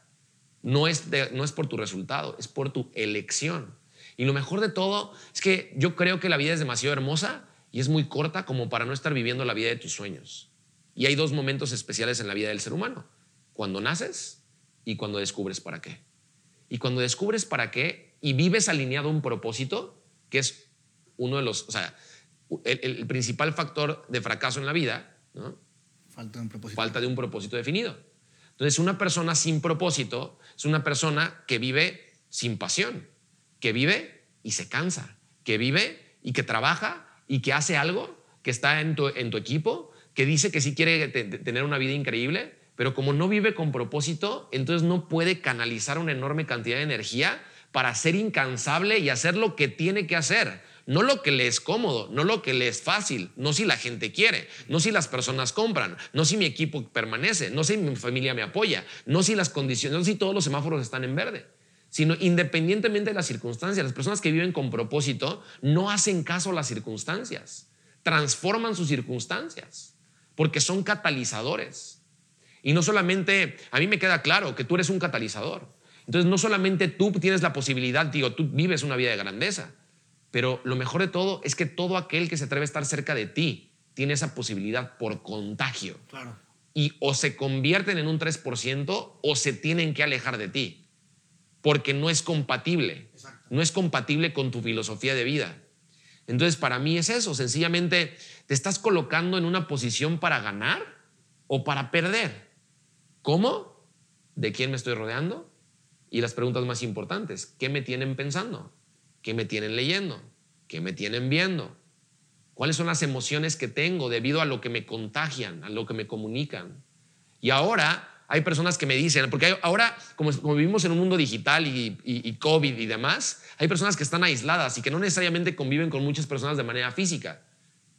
No es, no es por tu resultado, es por tu elección. Y lo mejor de todo es que yo creo que la vida es demasiado hermosa y es muy corta como para no estar viviendo la vida de tus sueños. Y hay dos momentos especiales en la vida del ser humano. Cuando naces y cuando descubres para qué. Y cuando descubres para qué y vives alineado a un propósito, que es uno de los, o sea, el, principal factor de fracaso en la vida, ¿no? Falta de un propósito. Falta de un propósito definido. Entonces, una persona sin propósito es una persona que vive sin pasión, que vive y se cansa, que vive y que trabaja y que hace algo, que está en tu, equipo, que dice que sí quiere tener una vida increíble, pero como no vive con propósito, entonces no puede canalizar una enorme cantidad de energía para ser incansable y hacer lo que tiene que hacer no lo que le es cómodo, no lo que le es fácil, no si la gente quiere, no si las personas compran, no si mi equipo permanece, no si mi familia me apoya, no si las condiciones, no si todos los semáforos están en verde, sino independientemente de las circunstancias. Las personas que viven con propósito no hacen caso a las circunstancias, transforman sus circunstancias, porque son catalizadores. Y no solamente, a mí me queda claro que tú eres un catalizador. Entonces, no solamente tú tienes la posibilidad, digo, tú vives una vida de grandeza, pero lo mejor de todo es que todo aquel que se atreve a estar cerca de ti tiene esa posibilidad por contagio. Claro. Y o se convierten en un 3% o se tienen que alejar de ti. Porque no es compatible. No es compatible con tu filosofía de vida. Entonces, para mí es eso. Sencillamente, ¿te estás colocando en una posición para ganar o para perder? ¿Cómo? ¿De quién me estoy rodeando? Y las preguntas más importantes, ¿qué me tienen pensando? ¿Qué me tienen leyendo? ¿Qué me tienen viendo? ¿Cuáles son las emociones que tengo debido a lo que me contagian, a lo que me comunican? Y ahora hay personas que me dicen, porque ahora, como, vivimos en un mundo digital y, COVID y demás, hay personas que están aisladas y que no necesariamente conviven con muchas personas de manera física,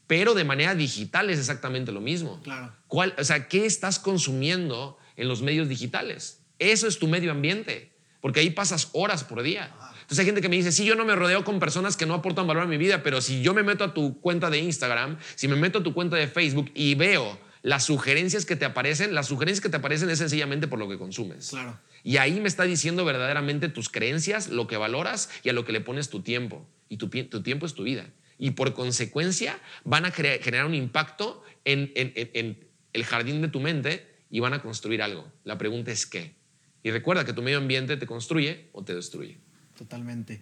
pero de manera digital es exactamente lo mismo. Claro. ¿Cuál, o sea, ¿qué estás consumiendo en los medios digitales? Eso es tu medio ambiente, porque ahí pasas horas por día. Entonces hay gente que me dice, sí, yo no me rodeo con personas que no aportan valor a mi vida, pero si yo me meto a tu cuenta de Instagram, si me meto a tu cuenta de Facebook y veo las sugerencias que te aparecen, las sugerencias que te aparecen es sencillamente por lo que consumes. Claro. Y ahí me está diciendo verdaderamente tus creencias, lo que valoras y a lo que le pones tu tiempo. Y tu, tiempo es tu vida. Y por consecuencia van a generar un impacto en, en el jardín de tu mente y van a construir algo. La pregunta es qué. Y recuerda que tu medio ambiente te construye o te destruye. Totalmente.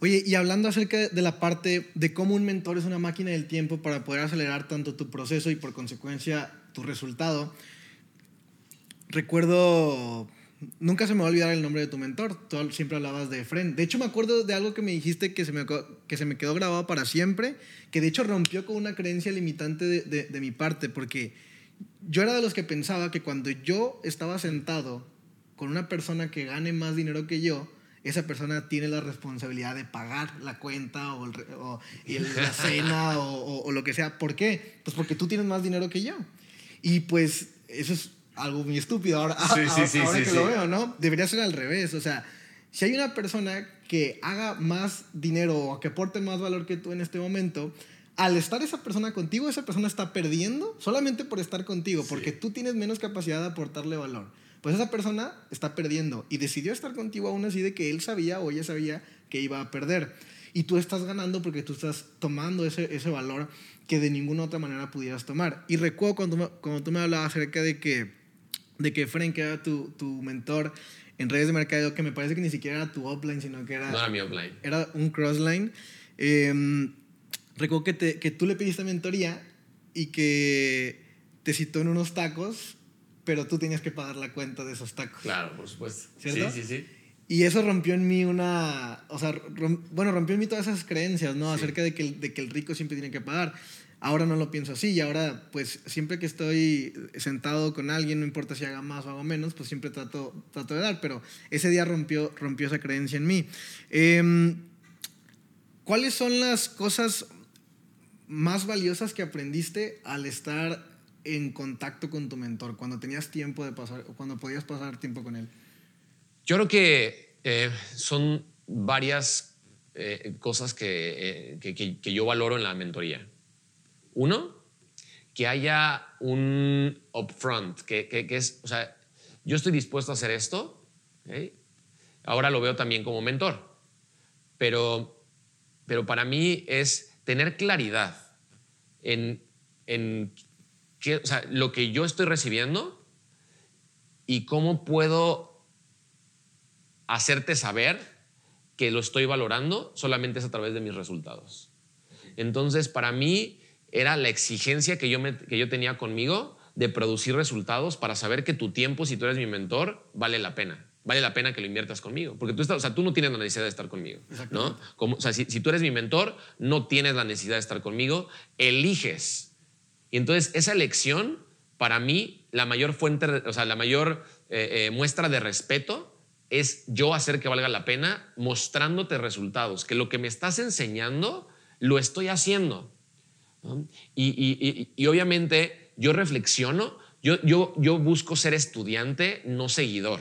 Oye, y hablando acerca de la parte de cómo un mentor es una máquina del tiempo para poder acelerar tanto tu proceso y por consecuencia tu resultado, recuerdo, nunca se me va a olvidar el nombre de tu mentor, tú siempre hablabas de Fren. De hecho, me acuerdo de algo que me dijiste que se me, que se me quedó grabado para siempre, que de hecho rompió con una creencia limitante de, de mi parte, porque yo era de los que pensaba que cuando yo estaba sentado con una persona que gane más dinero que yo, esa persona tiene la responsabilidad de pagar la cuenta o, la cena o, lo que sea. ¿Por qué? Pues porque tú tienes más dinero que yo. Y pues eso es algo muy estúpido ahora, sí, sí, sí, ahora que lo veo, ¿no? Debería ser al revés. O sea, si hay una persona que haga más dinero o que aporte más valor que tú en este momento, al estar esa persona contigo, esa persona está perdiendo solamente por estar contigo, porque tú tienes menos capacidad de aportarle valor. Pues esa persona está perdiendo y decidió estar contigo aún así de que él sabía o ella sabía que iba a perder. Y tú estás ganando porque tú estás tomando ese, ese valor que de ninguna otra manera pudieras tomar. Y recuerdo cuando, cuando tú me hablabas acerca de que, de que Frank era tu, tu mentor en redes de mercadeo, que me parece que ni siquiera era tu offline, sino que era... No era mi offline. Era un crossline. Eh, recuerdo que, te, que tú le pediste mentoría y que te citó en unos tacos, pero tú tenías que pagar la cuenta de esos tacos. Claro, por supuesto. ¿Cierto? Sí, sí, sí. Y eso rompió en mí una, o sea, bueno, rompió en mí todas esas creencias, ¿no? Sí. Acerca de que, el, de que el rico siempre tiene que pagar. Ahora no lo pienso así y ahora, pues, siempre que estoy sentado con alguien, no importa si haga más o haga menos, pues siempre trato, trato de dar, pero ese día rompió, rompió esa creencia en mí. Em, ¿Cuáles son las cosas más valiosas que aprendiste al estar en contacto con tu mentor, cuando tenías tiempo de pasar, cuando podías pasar tiempo con él? Yo creo que eh, son varias eh, cosas que, eh, que, que- que yo valoro en la mentoría. Uno, que haya un upfront, que, es, o sea, yo estoy dispuesto a hacer esto, ¿ok? ahora lo veo también como mentor, pero, pero para mí es tener claridad en, en qué, o sea, lo que yo estoy recibiendo y cómo puedo hacerte saber que lo estoy valorando solamente es a través de mis resultados. Entonces, para mí era la exigencia que yo, me- que yo tenía conmigo de producir resultados para saber que tu tiempo, si tú eres mi mentor, vale la pena. Vale la pena que lo inviertas conmigo. Porque tú, estás, o sea, tú no tienes la necesidad de estar conmigo. ¿no? Como, o sea, si, si tú eres mi mentor, no tienes la necesidad de estar conmigo. Eliges. Y entonces esa elección, para mí, la mayor fuente, o sea, la mayor eh, eh, muestra de respeto es yo hacer que valga la pena mostrándote resultados, que lo que me estás enseñando lo estoy haciendo. ¿no? Y, y- y- y obviamente yo reflexiono, yo, yo, yo busco ser estudiante, no seguidor.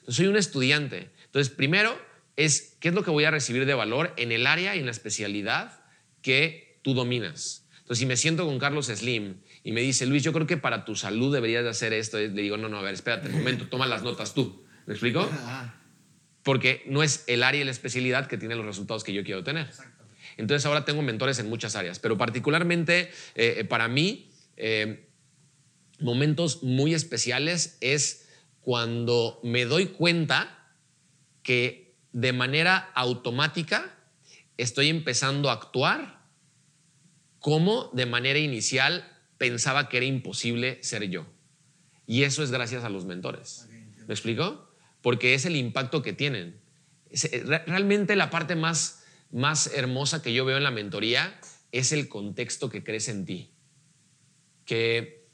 Entonces, soy un estudiante. Entonces, primero es qué es lo que voy a recibir de valor en el área y en la especialidad que tú dominas. Entonces, si me siento con Carlos Slim y me dice, Luis, yo creo que para tu salud deberías de hacer esto, le digo, no, no, a ver, espérate un momento, toma las notas tú. ¿Me explico? Porque no es el área y la especialidad que tiene los resultados que yo quiero tener. Entonces ahora tengo mentores en muchas áreas, pero particularmente eh, eh, para mí, eh, momentos muy especiales es cuando me doy cuenta que de manera automática estoy empezando a actuar como de manera inicial pensaba que era imposible ser yo. Y eso es gracias a los mentores. ¿Me explico? Porque es el impacto que tienen. Eh, re- Realmente la parte más, más hermosa que yo veo en la mentoría es el contexto que crees en ti. Que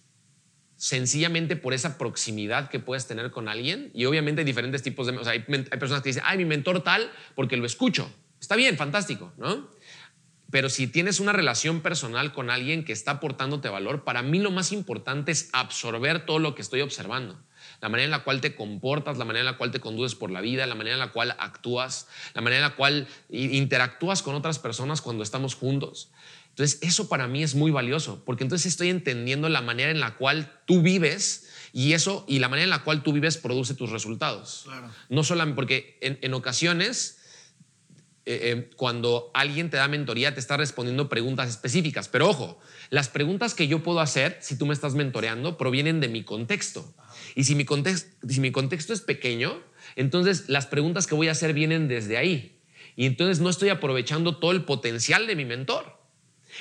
sencillamente por esa proximidad que puedes tener con alguien, y obviamente hay diferentes tipos de... O sea, hay personas que dicen, ay, mi mentor tal, porque lo escucho. Está bien, fantástico, ¿no? Pero si tienes una relación personal con alguien que está aportándote valor, para mí lo más importante es absorber todo lo que estoy observando. La manera en la cual te comportas, la manera en la cual te conduces por la vida, la manera en la cual actúas, la manera en la cual interactúas con otras personas cuando estamos juntos. Entonces, eso para mí es muy valioso, porque entonces estoy entendiendo la manera en la cual tú vives y eso y la manera en la cual tú vives produce tus resultados. Claro. No solamente porque en, en ocasiones eh, eh, cuando alguien te da mentoría te está respondiendo preguntas específicas. Pero ojo, las preguntas que yo puedo hacer si tú me estás mentoreando provienen de mi contexto. Y context- si mi contexto es pequeño, entonces las preguntas que voy a hacer vienen desde ahí. Y entonces no estoy aprovechando todo el potencial de mi mentor.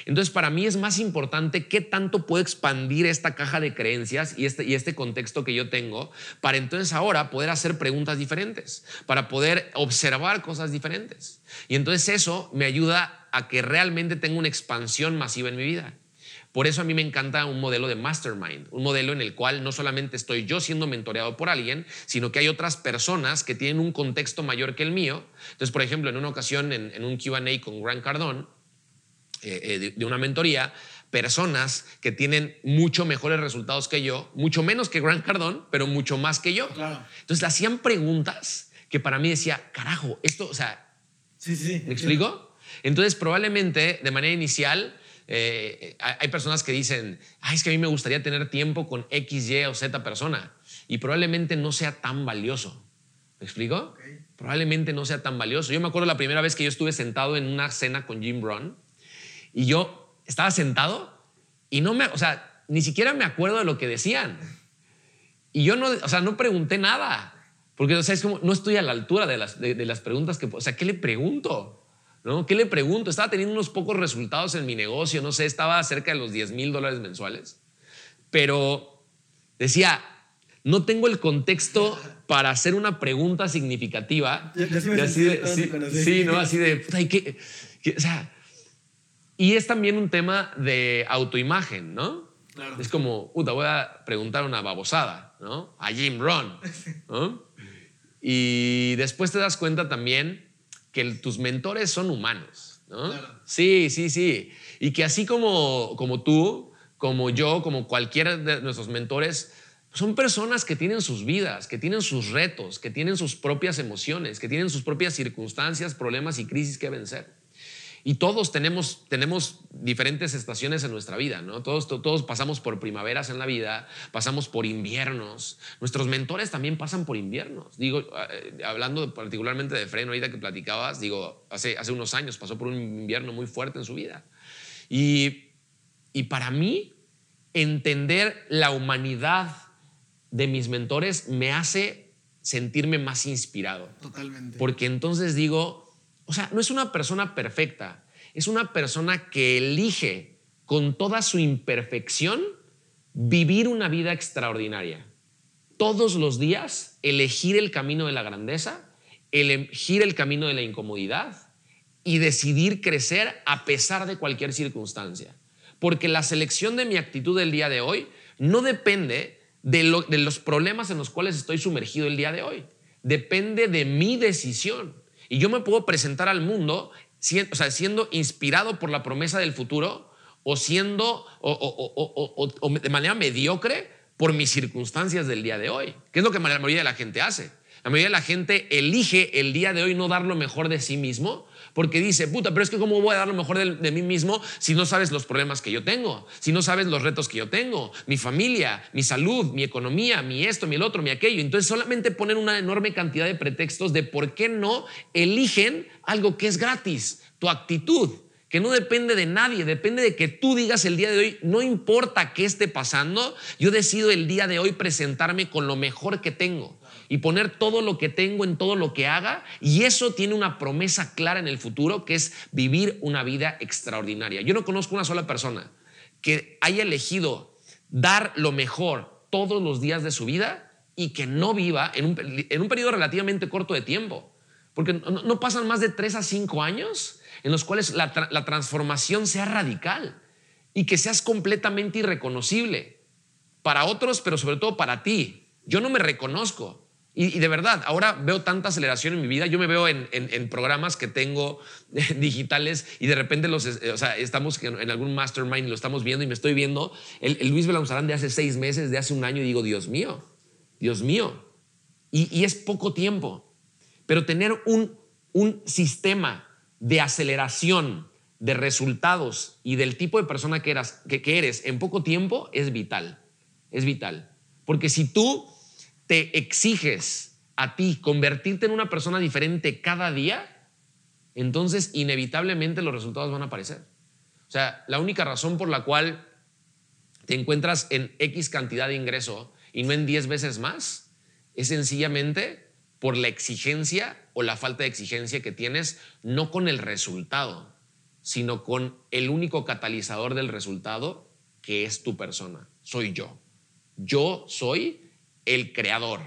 Entonces, para mí es más importante qué tanto puedo expandir esta caja de creencias y este, y este contexto que yo tengo para entonces ahora poder hacer preguntas diferentes, para poder observar cosas diferentes. Y entonces eso me ayuda a que realmente tenga una expansión masiva en mi vida. Por eso a mí me encanta un modelo de mastermind, un modelo en el cual no solamente estoy yo siendo mentoreado por alguien, sino que hay otras personas que tienen un contexto mayor que el mío. Entonces, por ejemplo, en una ocasión en, en un QA con Grant Cardone, eh, eh, de, una mentoría, personas que tienen mucho mejores resultados que yo, mucho menos que Grant Cardone, pero mucho más que yo. Claro. Entonces le hacían preguntas que para mí decía, carajo, esto, o sea, Sí, sí. ¿me explico? Entonces, probablemente de manera inicial, eh, hay personas que dicen, Ay, es que a mí me gustaría tener tiempo con X, Y o Z persona, y probablemente no sea tan valioso. ¿Me explico? Ok. Probablemente no sea tan valioso. Yo me acuerdo la primera vez que yo estuve sentado en una cena con Jim Brown, y yo estaba sentado y no me, o sea, ni siquiera me acuerdo de lo que decían. Y yo no, o sea, no pregunté nada. Porque, o sea, es como, no estoy a la altura de las, de, de las preguntas que, o sea, ¿qué le pregunto? ¿No? ¿Qué le pregunto? Estaba teniendo unos pocos resultados en mi negocio, no sé, estaba cerca de los 10 mil dólares mensuales. Pero decía, no tengo el contexto para hacer una pregunta significativa. Ya- ya sí así de- sí, sí, ¿no? Así de, puta, ¿y qué? qué? O sea, y es también un tema de autoimagen, ¿no? Claro. Es como, puta, voy a preguntar una babosada, ¿no? A Jim Rohn, ¿no? Y después te das cuenta también que tus mentores son humanos, ¿no? Claro. Sí, sí, sí. Y que así como, como tú, como yo, como cualquiera de nuestros mentores, son personas que tienen sus vidas, que tienen sus retos, que tienen sus propias emociones, que tienen sus propias circunstancias, problemas y crisis que vencer. Y todos tenemos, tenemos diferentes estaciones en nuestra vida, ¿no? Todos, to- todos pasamos por primaveras en la vida, pasamos por inviernos. Nuestros mentores también pasan por inviernos. Digo, eh, hablando particularmente de Freno, ahorita que platicabas, digo, hace, hace unos años pasó por un invierno muy fuerte en su vida. Y, y para mí, entender la humanidad de mis mentores me hace sentirme más inspirado. Totalmente. Porque entonces digo, o sea, no es una persona perfecta, es una persona que elige con toda su imperfección vivir una vida extraordinaria. Todos los días elegir el camino de la grandeza, elegir el camino de la incomodidad y decidir crecer a pesar de cualquier circunstancia. Porque la selección de mi actitud del día de hoy no depende de, lo- de los problemas en los cuales estoy sumergido el día de hoy. Depende de mi decisión. Y yo me puedo presentar al mundo o siendo inspirado por la promesa del futuro o siendo o- o- o de manera mediocre por mis circunstancias del día de hoy, que es lo que la mayoría de la gente hace. La mayoría de la gente elige el día de hoy no dar lo mejor de sí mismo porque dice, puta, pero es que cómo voy a dar lo mejor de, mí mismo si no sabes los problemas que yo tengo, si no sabes los retos que yo tengo, mi familia, mi salud, mi economía, mi esto, mi el otro, mi aquello. Entonces solamente ponen una enorme cantidad de pretextos de por qué no eligen algo que es gratis, tu actitud que no depende de nadie, depende de que tú digas el día de hoy, no importa qué esté pasando, yo decido el día de hoy presentarme con lo mejor que tengo y poner todo lo que tengo en todo lo que haga y eso tiene una promesa clara en el futuro que es vivir una vida extraordinaria. Yo no conozco una sola persona que haya elegido dar lo mejor todos los días de su vida y que no viva en un, en un periodo relativamente corto de tiempo. Porque no, pasan más de tres a cinco años en los cuales la transformación sea radical y que seas completamente irreconocible para otros, pero sobre todo para ti. Yo no me reconozco. Y, de verdad, ahora veo tanta aceleración en mi vida. Yo me veo en, programas que tengo digitales y de repente los, eh, o sea, estamos en, algún mastermind y lo estamos viendo y me estoy viendo el, Luis Belanzarán de hace seis meses, de hace un año y digo, Dios mío, Dios mío. Y, es poco tiempo. Pero tener un, un sistema de aceleración de resultados y del tipo de persona que, eras, que eres en poco tiempo es vital. Es vital. Porque si tú te exiges a ti convertirte en una persona diferente cada día, entonces inevitablemente los resultados van a aparecer. O sea, la única razón por la cual te encuentras en X cantidad de ingreso y no en 10 veces más es sencillamente por la exigencia o la falta de exigencia que tienes, no con el resultado, sino con el único catalizador del resultado, que es tu persona, soy yo. Yo soy el creador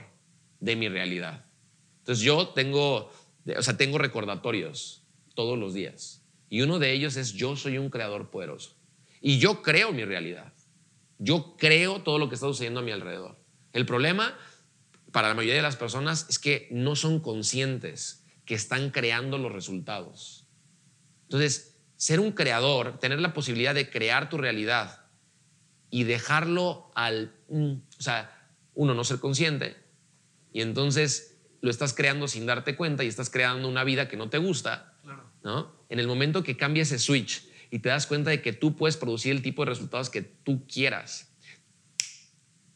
de mi realidad. Entonces yo tengo, o sea, tengo recordatorios todos los días. Y uno de ellos es yo soy un creador poderoso. Y yo creo mi realidad. Yo creo todo lo que está sucediendo a mi alrededor. El problema para la mayoría de las personas es que no son conscientes que están creando los resultados. Entonces, ser un creador, tener la posibilidad de crear tu realidad y dejarlo al, o sea, uno no ser consciente y entonces lo estás creando sin darte cuenta y estás creando una vida que no te gusta, ¿no? En el momento que cambia ese switch y te das cuenta de que tú puedes producir el tipo de resultados que tú quieras,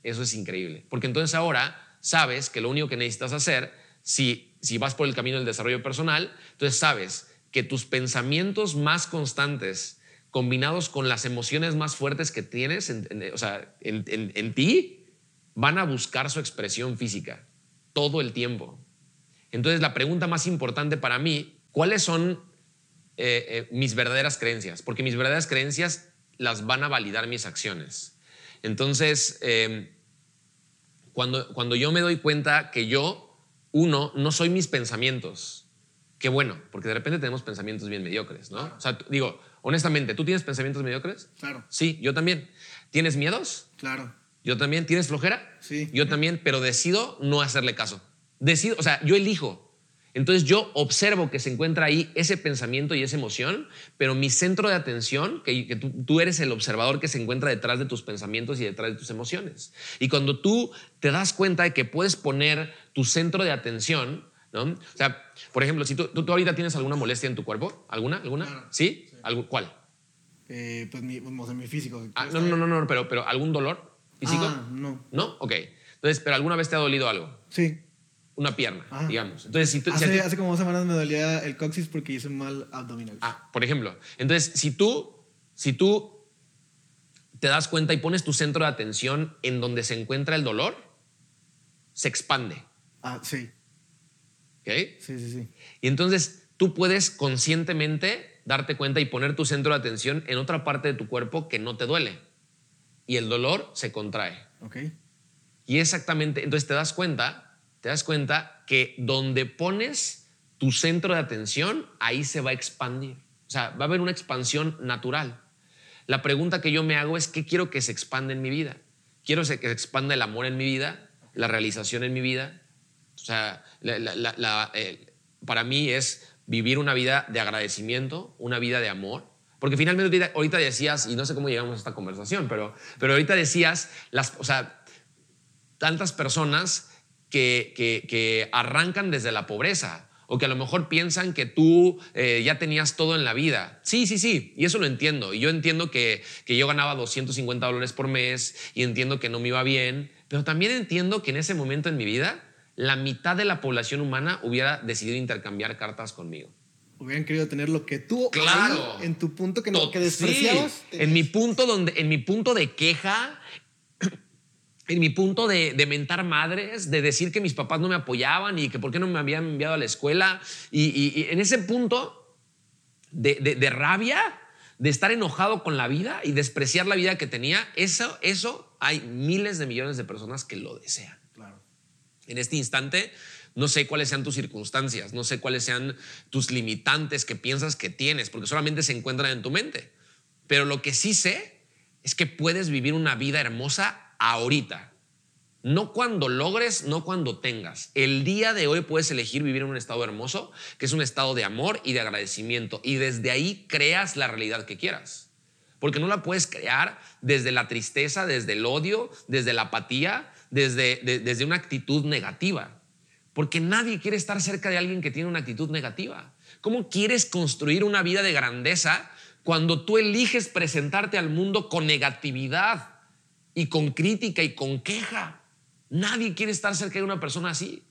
eso es increíble. Porque entonces ahora sabes que lo único que necesitas hacer, si, si vas por el camino del desarrollo personal, entonces sabes que tus pensamientos más constantes, combinados con las emociones más fuertes que tienes o sea, en ti, van a buscar su expresión física todo el tiempo. Entonces, la pregunta más importante para mí, ¿cuáles son eh, eh, mis verdaderas creencias? Porque mis verdaderas creencias las van a validar mis acciones. Entonces, em, cuando, cuando yo me doy cuenta que yo, uno, no soy mis pensamientos, qué bueno, porque de repente tenemos pensamientos bien mediocres, ¿no? O sea, digo, honestamente, ¿tú tienes pensamientos mediocres? Claro. Sí, yo también. ¿Tienes miedos? Claro. Yo también. ¿Tienes flojera? Sí. Yo también, pero decido no hacerle caso. Decido, o sea, yo elijo. Entonces yo observo que se encuentra ahí ese pensamiento y esa emoción, pero mi centro de atención, que, tú, eres el observador que se encuentra detrás de tus pensamientos y detrás de tus emociones. Y cuando tú te das cuenta de que puedes poner tu centro de atención, ¿no? O sea, por ejemplo, si tú, tú, ahorita tienes alguna molestia en tu cuerpo, ¿alguna? ¿Alguna? ¿Sí? ¿Cuál? Eh, pues mi, mi físico. Ah, no, no, no, no, pero, pero ¿algún dolor? Físico? Ah, no. ¿No? Ok. Entonces, ¿pero alguna vez te ha dolido algo? Sí. Una pierna, digamos. Entonces, si hace, hace, como dos semanas me dolía el coxis porque hice mal abdominal. Ah, por ejemplo. Entonces, si tú, si tú te das cuenta y pones tu centro de atención en donde se encuentra el dolor, se expande. Ah, sí. ¿Ok? Sí, sí, sí. Y entonces tú puedes conscientemente darte cuenta y poner tu centro de atención en otra parte de tu cuerpo que no te duele y el dolor se contrae. Ok. Y exactamente, entonces te das cuenta, te das cuenta que donde pones tu centro de atención, ahí se va a expandir. O sea, va a haber una expansión natural. La pregunta que yo me hago es, ¿qué quiero que se expanda en mi vida? Quiero que se expanda el amor en mi vida, la realización en mi vida. O sea, eh, para mí es vivir una vida de agradecimiento, una vida de amor, porque finalmente ahorita decías, y no sé cómo llegamos a esta conversación, pero, pero ahorita decías, las, o sea, tantas personas que, que, arrancan desde la pobreza o que a lo mejor piensan que tú eh, ya tenías todo en la vida. Sí, sí, sí, y eso lo entiendo. Y yo entiendo que, que yo ganaba 250 dólares por mes y entiendo que no me iba bien, pero también entiendo que en ese momento en mi vida la mitad de la población humana hubiera decidido intercambiar cartas conmigo hubieran querido tener lo que tú claro. en tu punto que, no, que despreciabas. En mi punto donde, en mi punto de queja, en mi punto de, mentar madres, de decir que mis papás no me apoyaban y que por qué no me habían enviado a la escuela. Y, en ese punto de, de, rabia, de estar enojado con la vida y despreciar la vida que tenía, eso, eso hay miles de millones de personas que lo desean. Claro. En este instante, no sé cuáles sean tus circunstancias, no sé cuáles sean tus limitantes que piensas que tienes, porque solamente se encuentran en tu mente. Pero lo que sí sé es que puedes vivir una vida hermosa ahorita. No cuando logres, no cuando tengas. El día de hoy puedes elegir vivir en un estado hermoso, que es un estado de amor y de agradecimiento. Y desde ahí creas la realidad que quieras. Porque no la puedes crear desde la tristeza, desde el odio, desde la apatía, desde, desde una actitud negativa. Porque nadie quiere estar cerca de alguien que tiene una actitud negativa. ¿Cómo quieres construir una vida de grandeza cuando tú eliges presentarte al mundo con negatividad y con crítica y con queja? Nadie quiere estar cerca de una persona así.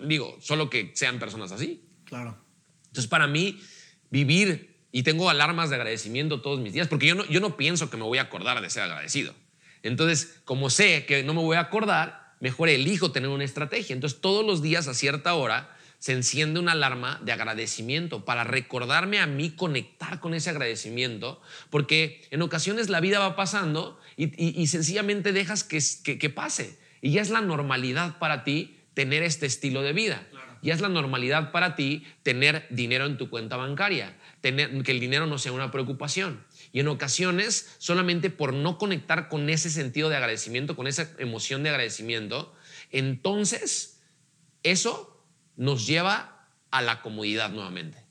digo, solo que sean personas así. Claro. Entonces, para mí, vivir, y tengo alarmas de agradecimiento todos mis días, porque yo no, yo no pienso que me voy a acordar de ser agradecido. Entonces, como sé que no me voy a acordar, mejor elijo tener una estrategia. Entonces todos los días a cierta hora se enciende una alarma de agradecimiento para recordarme a mí conectar con ese agradecimiento, porque en ocasiones la vida va pasando y, sencillamente dejas que, que, pase. Y ya es la normalidad para ti tener este estilo de vida. Ya es la normalidad para ti tener dinero en tu cuenta bancaria, tener, que el dinero no sea una preocupación. Y en ocasiones, solamente por no conectar con ese sentido de agradecimiento, con esa emoción de agradecimiento, entonces eso nos lleva a la comodidad nuevamente.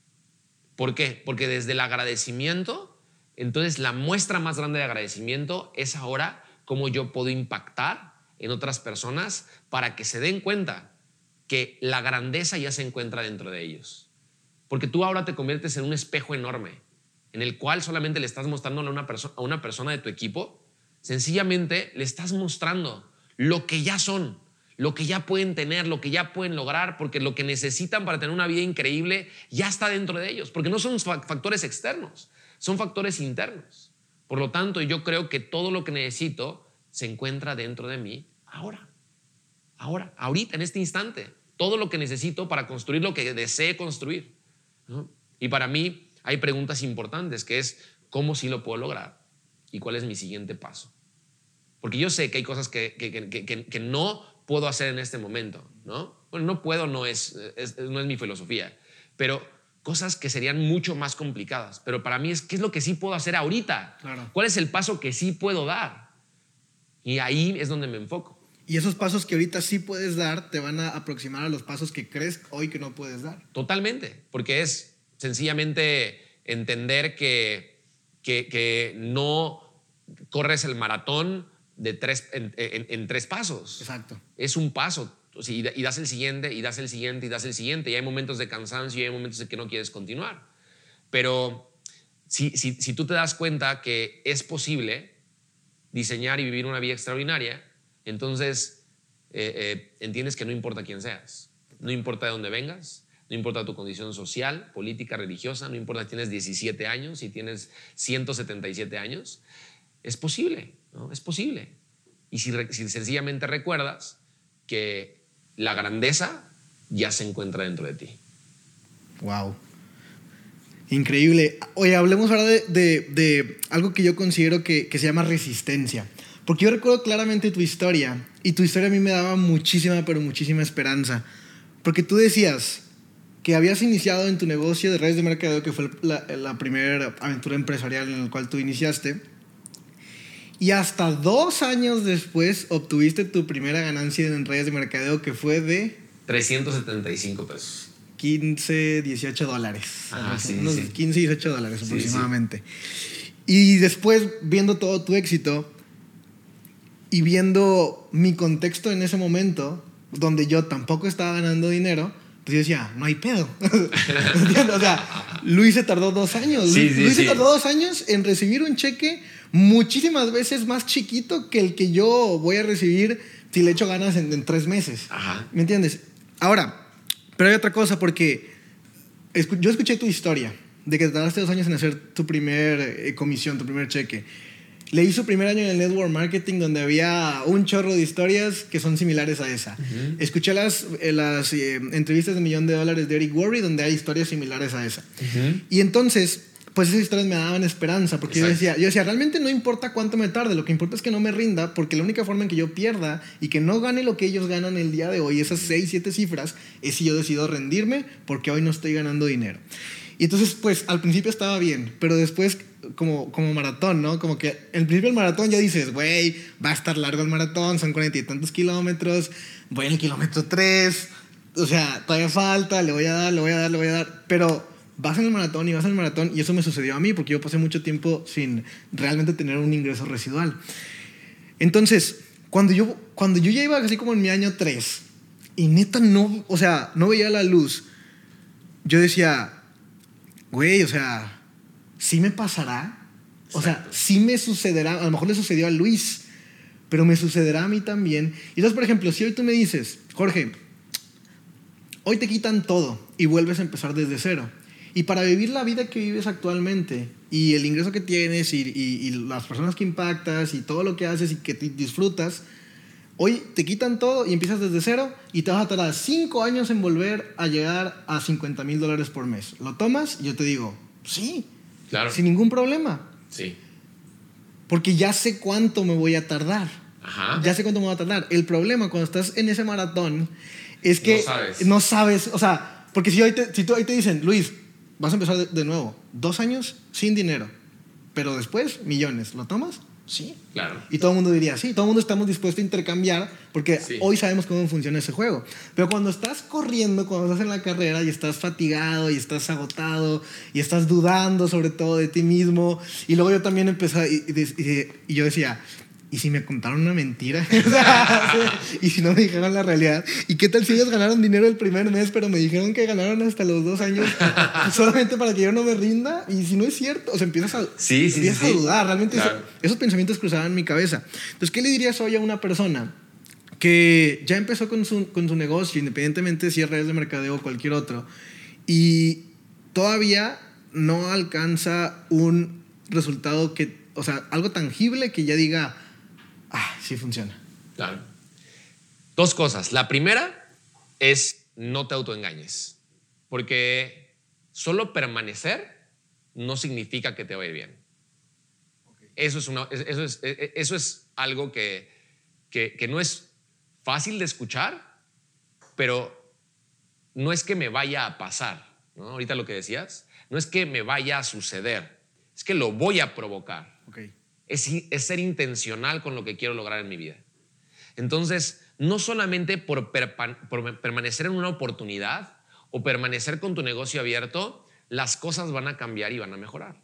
¿Por qué? Porque desde el agradecimiento, entonces la muestra más grande de agradecimiento es ahora cómo yo puedo impactar en otras personas para que se den cuenta que la grandeza ya se encuentra dentro de ellos. Porque tú ahora te conviertes en un espejo enorme, en el cual solamente le estás mostrando a una, a una persona de tu equipo, sencillamente le estás mostrando lo que ya son, lo que ya pueden tener, lo que ya pueden lograr, porque lo que necesitan para tener una vida increíble ya está dentro de ellos, porque no son factores externos, son factores internos. Por lo tanto, yo creo que todo lo que necesito se encuentra dentro de mí ahora. Ahora, ahorita, en este instante. Todo lo que necesito para construir lo que desee construir. Y para mí hay preguntas importantes, que es, ¿cómo sí lo puedo lograr? ¿Y cuál es mi siguiente paso? Porque yo sé que hay cosas que, que, no puedo hacer en este momento, ¿no? Bueno, no puedo, no es, no es mi filosofía, pero cosas que serían mucho más complicadas. Pero para mí es, ¿qué es lo que sí puedo hacer ahorita? ¿Cuál es el paso que sí puedo dar? Y ahí es donde me enfoco. Y esos pasos que ahorita sí puedes dar te van a aproximar a los pasos que crees hoy que no puedes dar. Totalmente, porque es sencillamente entender que, que, no corres el maratón de tres, en, tres pasos. Exacto. Es un paso. Y, das el siguiente, y das el siguiente, y das el siguiente. Y hay momentos de cansancio y hay momentos en que no quieres continuar. Pero si, si, si tú te das cuenta que es posible diseñar y vivir una vida extraordinaria, entonces eh, eh, entiendes que no importa quién seas, no importa de dónde vengas, no importa tu condición social, política, religiosa, no importa si tienes 17 años, si tienes 177 años, es posible, ¿no? Es posible. Y si, sencillamente recuerdas que la grandeza ya se encuentra dentro de ti. Wow. Increíble. Oye, hablemos ahora de, de, algo que yo considero que, que, se llama resistencia. Porque yo recuerdo claramente tu historia y tu historia a mí me daba muchísima, pero muchísima esperanza. Porque tú decías que habías iniciado en tu negocio de redes de mercadeo, que fue la, la primera aventura empresarial en la cual tú iniciaste. Y hasta dos años después obtuviste tu primera ganancia en redes de mercadeo, que fue de... 375 pesos. 15, 18 dólares. Ajá, sí, unos 15, 18 dólares aproximadamente. Y después, viendo todo tu éxito, y viendo mi contexto en ese momento, donde yo tampoco estaba ganando dinero, pues yo decía, no hay pedo. O sea, Luis se tardó dos años. Luis se tardó dos años en recibir un cheque muchísimas veces más chiquito que el que yo voy a recibir si le echo ganas en, tres meses. ¿Me entiendes? Ahora, pero hay otra cosa, porque yo escuché tu historia de que tardaste dos años en hacer tu primer eh, comisión, tu primer cheque. Leí su primer año en el network marketing donde había un chorro de historias que son similares a esa. Escuché las, eh, las eh, entrevistas de millón de dólares de Eric Worre donde hay historias similares a esa. Y entonces, pues esas historias me daban esperanza porque yo decía, yo decía, realmente no importa cuánto me tarde, lo que importa es que no me rinda porque la única forma en que yo pierda y que no gane lo que ellos ganan el día de hoy, esas 6, 7 cifras, es si yo decido rendirme porque hoy no estoy ganando dinero. Y entonces, pues al principio estaba bien, pero después como, como maratón, ¿no? Como que el principio del maratón ya dices, güey, va a estar largo el maratón, son cuarenta y tantos kilómetros, voy en el kilómetro tres, o sea, todavía falta, le voy a dar, le voy a dar, le voy a dar, pero vas en el maratón y vas en el maratón y eso me sucedió a mí porque yo pasé mucho tiempo sin realmente tener un ingreso residual. Entonces, cuando yo, cuando yo ya iba así como en mi año 3 y neta no, o sea, no veía la luz, yo decía, güey, o sea, sí me pasará. O sea, sí me sucederá. A lo mejor le sucedió a Luis, pero me sucederá a mí también. Y entonces, por ejemplo, si hoy tú me dices, Jorge, hoy te quitan todo y vuelves a empezar desde cero. Y para vivir la vida que vives actualmente y el ingreso que tienes y, las personas que impactas y todo lo que haces y que disfrutas, hoy te quitan todo y empiezas desde cero y te vas a tardar cinco años en volver a llegar a 50 mil dólares por mes. ¿Lo tomas? Yo te digo, sí, Claro. Sin ningún problema. Sí. Porque ya sé cuánto me voy a tardar. Ajá. Ya sé cuánto me voy a tardar. El problema cuando estás en ese maratón es que no sabes, o sea, porque si, hoy te, si tú ahí te dicen, Luis, vas a empezar de nuevo, dos años sin dinero, pero después millones, ¿lo tomas? Sí. Claro. Y todo el mundo diría, sí, todo el mundo estamos dispuestos a intercambiar porque hoy sabemos cómo funciona ese juego. Pero cuando estás corriendo, cuando estás en la carrera y estás fatigado y estás agotado y estás dudando sobre todo de ti mismo, y luego yo también empecé y, y, yo decía, ¿y si me contaron una mentira? ¿Y si no me dijeron la realidad? ¿Y qué tal si ellos ganaron dinero el primer mes, pero me dijeron que ganaron hasta los dos años solamente para que yo no me rinda? Y si no es cierto, o sea, empiezas a, Sí, sí, empiezas sí, a dudar. Realmente eso- Claro. esos pensamientos cruzaban mi cabeza. Entonces, ¿qué le dirías hoy a una persona que ya empezó con su, con su negocio, independientemente si es redes de mercadeo o cualquier otro, y todavía no alcanza un resultado que, o sea, algo tangible que ya diga, ah, sí funciona. Claro. Dos cosas. La primera es no te autoengañes, porque solo permanecer no significa que te va a ir bien. Eso es, una- eso es, eso es algo que, que, que no es fácil de escuchar, pero no es que me vaya a pasar. ¿no? Ahorita lo que decías, no es que me vaya a suceder, es que lo voy a provocar Ok. Es, ser intencional con lo que quiero lograr en mi vida. Entonces, no solamente por permanecer en una oportunidad o permanecer con tu negocio abierto, las cosas van a cambiar y van a mejorar.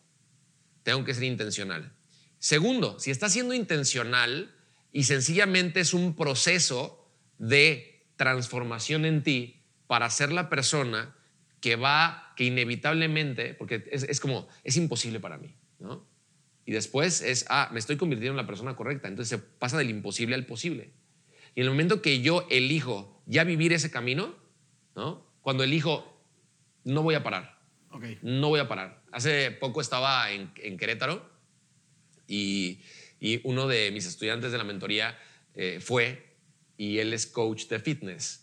Tengo que ser intencional. Segundo, si estás siendo intencional y sencillamente es un proceso de transformación en ti para ser la persona que va, que inevitablemente, porque es, es como, es imposible para mí, ¿no? Y después es, ah, me estoy convirtiendo en la persona correcta. Entonces se pasa del imposible al posible. Y en el momento que yo elijo ya vivir ese camino, ¿no? Cuando elijo, no voy a parar, no voy a parar. Hace poco estaba en, en Querétaro y, y uno de mis estudiantes de la mentoría eh, fue y él es coach de fitness.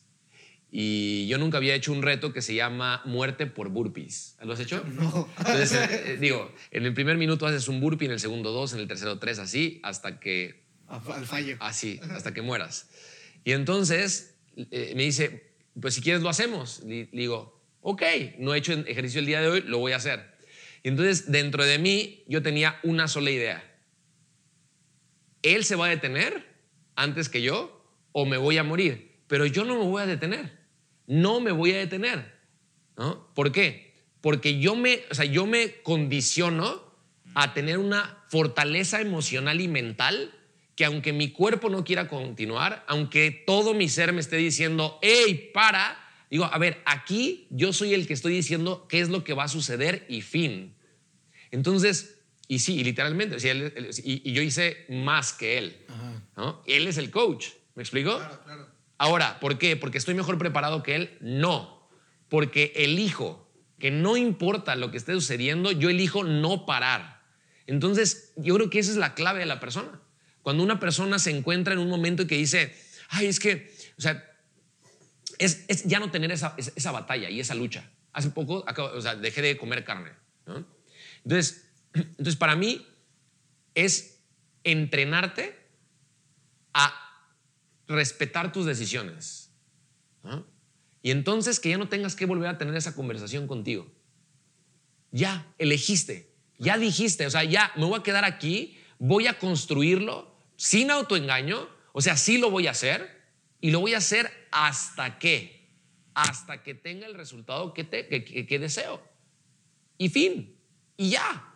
Y yo nunca había hecho un reto que se llama muerte por burpees. ¿Lo has hecho? No. Entonces, eh, digo, en el primer minuto haces un burpee, en el segundo dos, en el tercero tres, así, hasta que, Al fallo. así, hasta que mueras. Y entonces eh, me dice, pues si quieres lo hacemos. Le digo, ok, no he hecho ejercicio el día de hoy, lo voy a hacer. Y entonces dentro de mí yo tenía una sola idea. Él se va a detener antes que yo o me voy a morir, pero yo no me voy a detener. No me voy a detener. ¿no? ¿Por qué? Porque yo me, o sea, yo me condiciono a tener una fortaleza emocional y mental que aunque mi cuerpo no quiera continuar, aunque todo mi ser me esté diciendo, hey, para, digo, a ver, aquí yo soy el que estoy diciendo qué es lo que va a suceder y fin. Entonces, y sí, y literalmente, o sea, él- él- y, y yo hice más que él. ¿no? Él es el coach, ¿me explico? claro. Ahora, ¿por qué? ¿Porque estoy mejor preparado que él? No, porque elijo que no importa lo que esté sucediendo, yo elijo no parar. Entonces, yo creo que esa es la clave de la persona. Cuando una persona se encuentra en un momento que dice, ay, es que, o sea, es, es ya no tener esa, esa- batalla y esa lucha. Hace poco, acabo- dejé de comer carne. ¿no? Entonces, entonces, para mí es entrenarte a respetar tus decisiones. Y entonces que ya no tengas que volver a tener esa conversación contigo. Ya elegiste, ya dijiste, o sea, ya me voy a quedar aquí, voy a construirlo sin autoengaño, o sea, sí lo voy a hacer y lo voy a hacer hasta que, hasta que tenga el resultado que, te, que, que- que deseo. Y fin, y ya.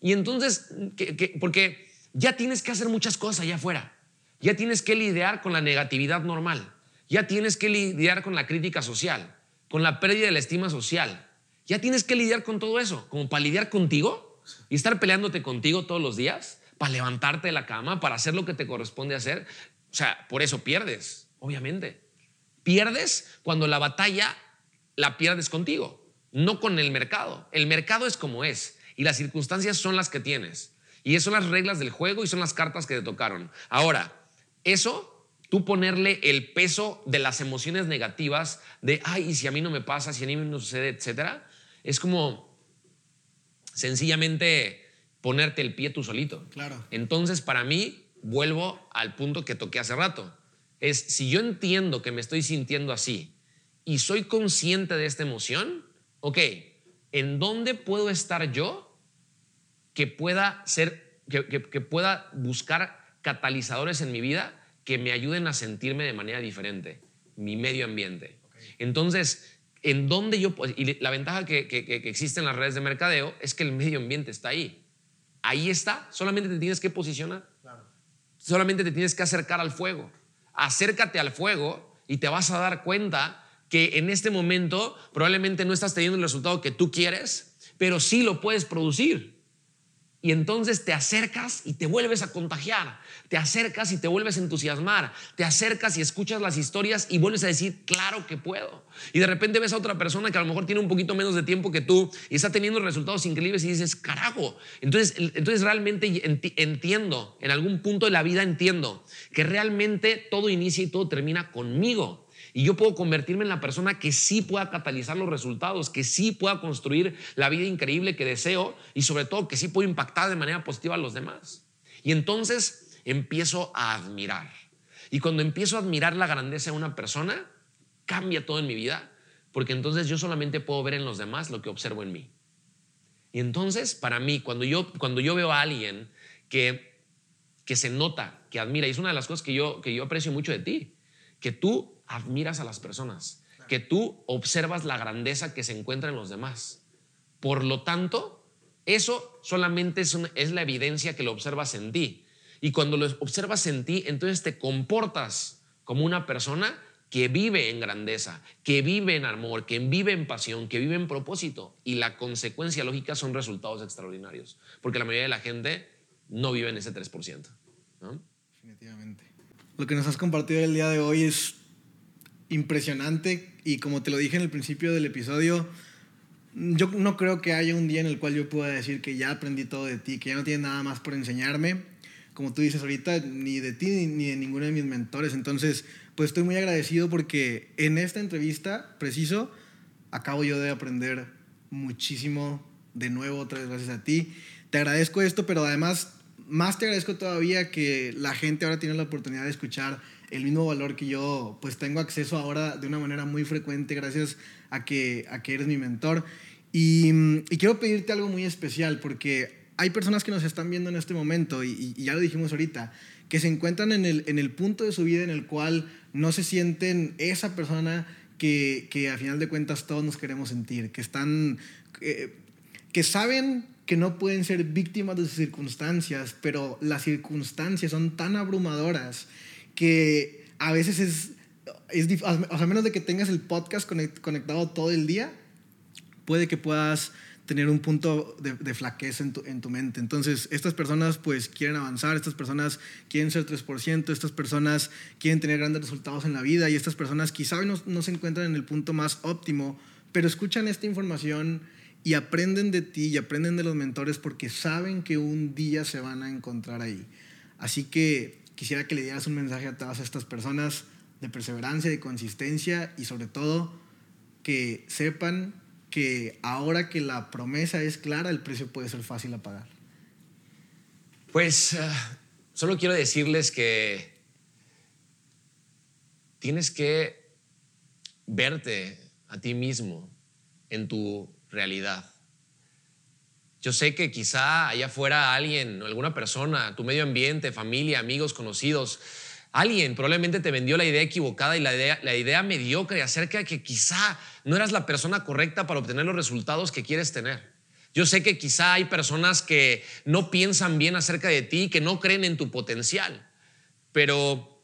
Y entonces, que- que- porque ya tienes que hacer muchas cosas allá afuera. Ya tienes que lidiar con la negatividad normal. Ya tienes que lidiar con la crítica social, con la pérdida de la estima social. Ya tienes que lidiar con todo eso, como para lidiar contigo y estar peleándote contigo todos los días, para levantarte de la cama, para hacer lo que te corresponde hacer. O sea, por eso pierdes, obviamente. Pierdes cuando la batalla la pierdes contigo, no con el mercado. El mercado es como es y las circunstancias son las que tienes. Y son las reglas del juego y son las cartas que te tocaron. Ahora, eso, tú ponerle el peso de las emociones negativas, de, ay, y si a mí no me pasa, si a mí no sucede, etcétera, es como sencillamente ponerte el pie tú solito. Claro. Entonces, para mí, vuelvo al punto que toqué hace rato. Es si yo entiendo que me estoy sintiendo así y soy consciente de esta emoción, ok, ¿en dónde puedo estar yo que pueda ser, que, que- que pueda buscar catalizadores en mi vida que me ayuden a sentirme de manera diferente? Mi medio ambiente. Entonces, ¿en dónde yo puedo- Y la ventaja que, que- que- que existe en las redes de mercadeo es que el medio ambiente está ahí. Ahí está, solamente te tienes que posicionar. Solamente te tienes que acercar al fuego. Acércate al fuego y te vas a dar cuenta que en este momento probablemente no estás teniendo el resultado que tú quieres, pero sí lo puedes producir. Y entonces te acercas y te vuelves a contagiar, te acercas y te vuelves a entusiasmar, te acercas y escuchas las historias y vuelves a decir, claro que puedo. Y de repente ves a otra persona que a lo mejor tiene un poquito menos de tiempo que tú y está teniendo resultados increíbles y dices, carajo. Entonces, entonces realmente entiendo, en algún punto de la vida entiendo que realmente todo inicia y todo termina conmigo. Y yo puedo convertirme en la persona que sí pueda catalizar los resultados, que sí pueda construir la vida increíble que deseo y sobre todo que sí pueda impactar de manera positiva a los demás. Y entonces empiezo a admirar. Y cuando empiezo a admirar la grandeza de una persona, cambia todo en mi vida, porque entonces yo solamente puedo ver en los demás lo que observo en mí. Y entonces, para mí, cuando yo, cuando yo veo a alguien que, que se nota, que admira, y es una de las cosas que yo, que yo aprecio mucho de ti, que tú admiras a las personas, que tú observas la grandeza que se encuentra en los demás. Por lo tanto, eso solamente es, es la evidencia que lo observas en ti. Y cuando lo observas en ti, entonces te comportas como una persona que vive en grandeza, que vive en amor, que vive en pasión, que vive en propósito. Y la consecuencia lógica son resultados extraordinarios, porque la mayoría de la gente no vive en ese 3%. Definitivamente. Lo que nos has compartido el día de hoy es impresionante y como te lo dije en el principio del episodio, yo no creo que haya un día en el cual yo pueda decir que ya aprendí todo de ti, que ya no tienes nada más por enseñarme, como tú dices ahorita, ni de ti ni de ninguno de mis mentores. Entonces, pues estoy muy agradecido porque en esta entrevista, preciso, acabo yo de aprender muchísimo de nuevo, otra vez gracias a ti. Te agradezco esto, pero además, más te agradezco todavía que la gente ahora tiene la oportunidad de escuchar el mismo valor que yo pues tengo acceso ahora de una manera muy frecuente gracias a que, a que eres mi mentor. Y, quiero pedirte algo muy especial porque hay personas que nos están viendo en este momento y, ya lo dijimos ahorita, que se encuentran en el, en el punto de su vida en el cual no se sienten esa persona que, que a final de cuentas todos nos queremos sentir, que están, eh, que saben que no pueden ser víctimas de sus circunstancias, pero las circunstancias son tan abrumadoras que a veces es, es o sea, menos de que tengas el podcast conectado todo el día, puede que puedas tener un punto de, flaqueza en tu, en tu, mente. Entonces, estas personas pues quieren avanzar, estas personas quieren ser 3%, estas personas quieren tener grandes resultados en la vida y estas personas quizá no, no se encuentran en el punto más óptimo, pero escuchan esta información y aprenden de ti y aprenden de los mentores porque saben que un día se van a encontrar ahí. Así que quisiera que le dieras un mensaje a todas estas personas de perseverancia, de consistencia y sobre todo que sepan que ahora que la promesa es clara, el precio puede ser fácil a pagar. Pues eh, solo quiero decirles que tienes que verte a ti mismo en tu realidad. Yo sé que quizá allá afuera alguien, alguna persona, tu medio ambiente, familia, amigos, conocidos, alguien probablemente te vendió la idea equivocada y la idea, la idea mediocre acerca de que quizá no eras la persona correcta para obtener los resultados que quieres tener. Yo sé que quizá hay personas que no piensan bien acerca de ti, que no creen en tu potencial, pero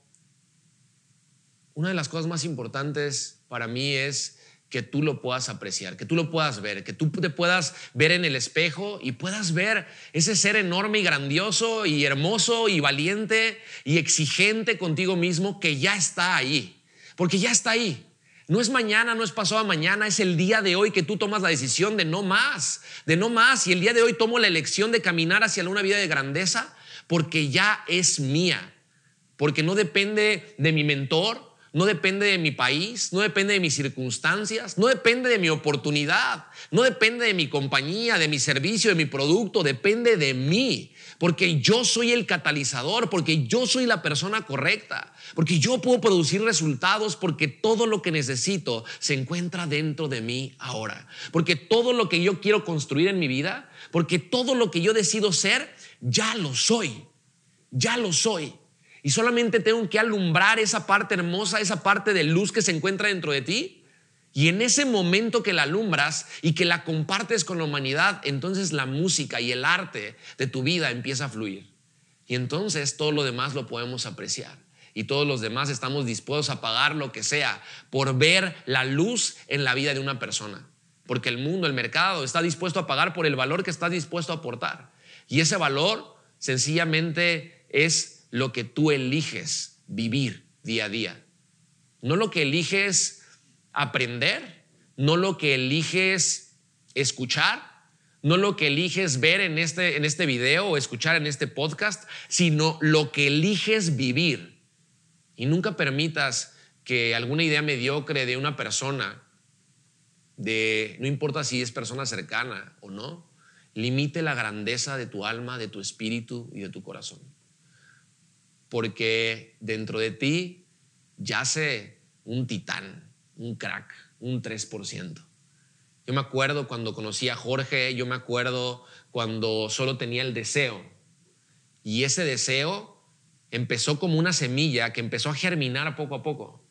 una de las cosas más importantes para mí es que tú lo puedas apreciar, que tú lo puedas ver, que tú te puedas ver en el espejo y puedas ver ese ser enorme y grandioso y hermoso y valiente y exigente contigo mismo que ya está ahí, porque ya está ahí. No es mañana, no es pasado mañana, es el día de hoy que tú tomas la decisión de no más, de no más. Y el día de hoy tomo la elección de caminar hacia una vida de grandeza porque ya es mía, porque no depende de mi mentor, no depende de mi país, no depende de mis circunstancias, no depende de mi oportunidad, no depende de mi compañía, de mi servicio, de mi producto, depende de mí. Porque yo soy el catalizador, porque yo soy la persona correcta, porque yo puedo producir resultados, porque todo lo que necesito se encuentra dentro de mí ahora. Porque todo lo que yo quiero construir en mi vida, porque todo lo que yo decido ser, ya lo soy, ya lo soy. Y solamente tengo que alumbrar esa parte hermosa, esa parte de luz que se encuentra dentro de ti. Y en ese momento que la alumbras y que la compartes con la humanidad, entonces la música y el arte de tu vida empieza a fluir. Y entonces todo lo demás lo podemos apreciar. Y todos los demás estamos dispuestos a pagar lo que sea por ver la luz en la vida de una persona. Porque el mundo, el mercado, está dispuesto a pagar por el valor que está dispuesto a aportar. Y ese valor sencillamente es lo que tú eliges vivir día a día. No lo que eliges aprender, no lo que eliges escuchar, no lo que eliges ver en este, en este video o escuchar en este podcast, sino lo que eliges vivir. Y nunca permitas que alguna idea mediocre de una persona, de no importa si es persona cercana o no, limite la grandeza de tu alma, de tu espíritu y de tu corazón. Porque dentro de ti yace un titán, un crack, un 3%. Yo me acuerdo cuando conocí a Jorge, yo me acuerdo cuando solo tenía el deseo. Y ese deseo empezó como una semilla que empezó a germinar poco a poco.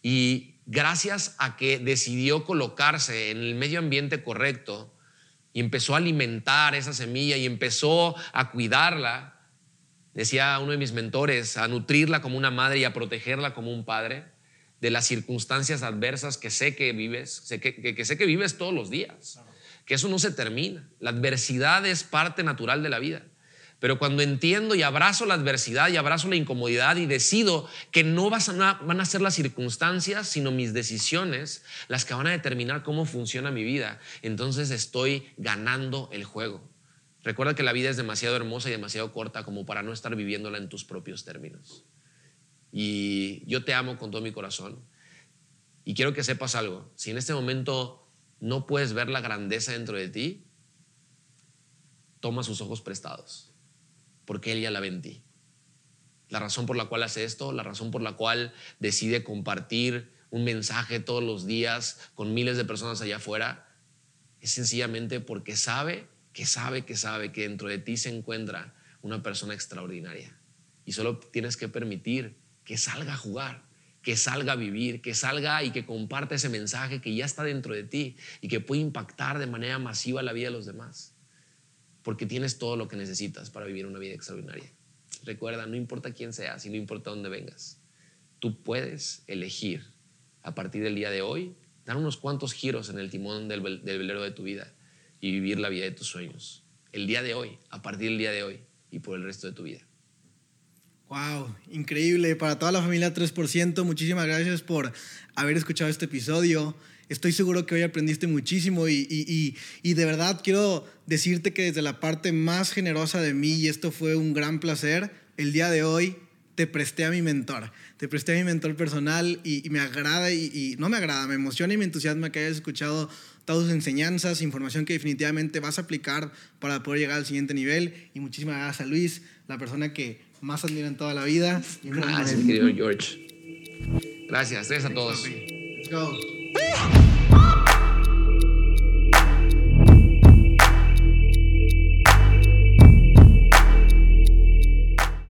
Y gracias a que decidió colocarse en el medio ambiente correcto y empezó a alimentar esa semilla y empezó a cuidarla, decía uno de mis mentores, a nutrirla como una madre y a protegerla como un padre de las circunstancias adversas que sé que vives, que, sé que vives todos los días, que eso no se termina. La adversidad es parte natural de la vida. Pero cuando entiendo y abrazo la adversidad y abrazo la incomodidad y decido que no van a ser las circunstancias, sino mis decisiones las que van a determinar cómo funciona mi vida, entonces estoy ganando el juego. Recuerda que la vida es demasiado hermosa y demasiado corta como para no estar viviéndola en tus propios términos. Y yo te amo con todo mi corazón. Y quiero que sepas algo. Si en este momento no puedes ver la grandeza dentro de ti, toma sus ojos prestados, porque Él ya la ve en ti. La razón por la cual hace esto, la razón por la cual decide compartir un mensaje todos los días con miles de personas allá afuera, es sencillamente porque sabe que sabe que sabe que dentro de ti se encuentra una persona extraordinaria. Y solo tienes que permitir que salga a jugar, que salga a vivir, que salga y que comparta ese mensaje que ya está dentro de ti y que puede impactar de manera masiva la vida de los demás. Porque tienes todo lo que necesitas para vivir una vida extraordinaria. Recuerda, no importa quién seas y no importa dónde vengas, tú puedes elegir a partir del día de hoy dar unos cuantos giros en el timón del velero de tu vida y vivir la vida de tus sueños. El día de hoy, a partir del día de hoy y por el resto de tu vida. Wow, increíble. Para toda la familia 3%, muchísimas gracias por haber escuchado este episodio. Estoy seguro que hoy aprendiste muchísimo y, de verdad quiero decirte que desde la parte más generosa de mí, y esto fue un gran placer, el día de hoy te presté a mi mentor. Te presté a mi mentor personal y, me agrada y, no me agrada, me emociona y me entusiasma que hayas escuchado todas sus enseñanzas, información que definitivamente vas a aplicar para poder llegar al siguiente nivel. Y muchísimas gracias a Luis, la persona que más admiro en toda la vida. Gracias, querido George. Gracias, gracias a todos. Let's go.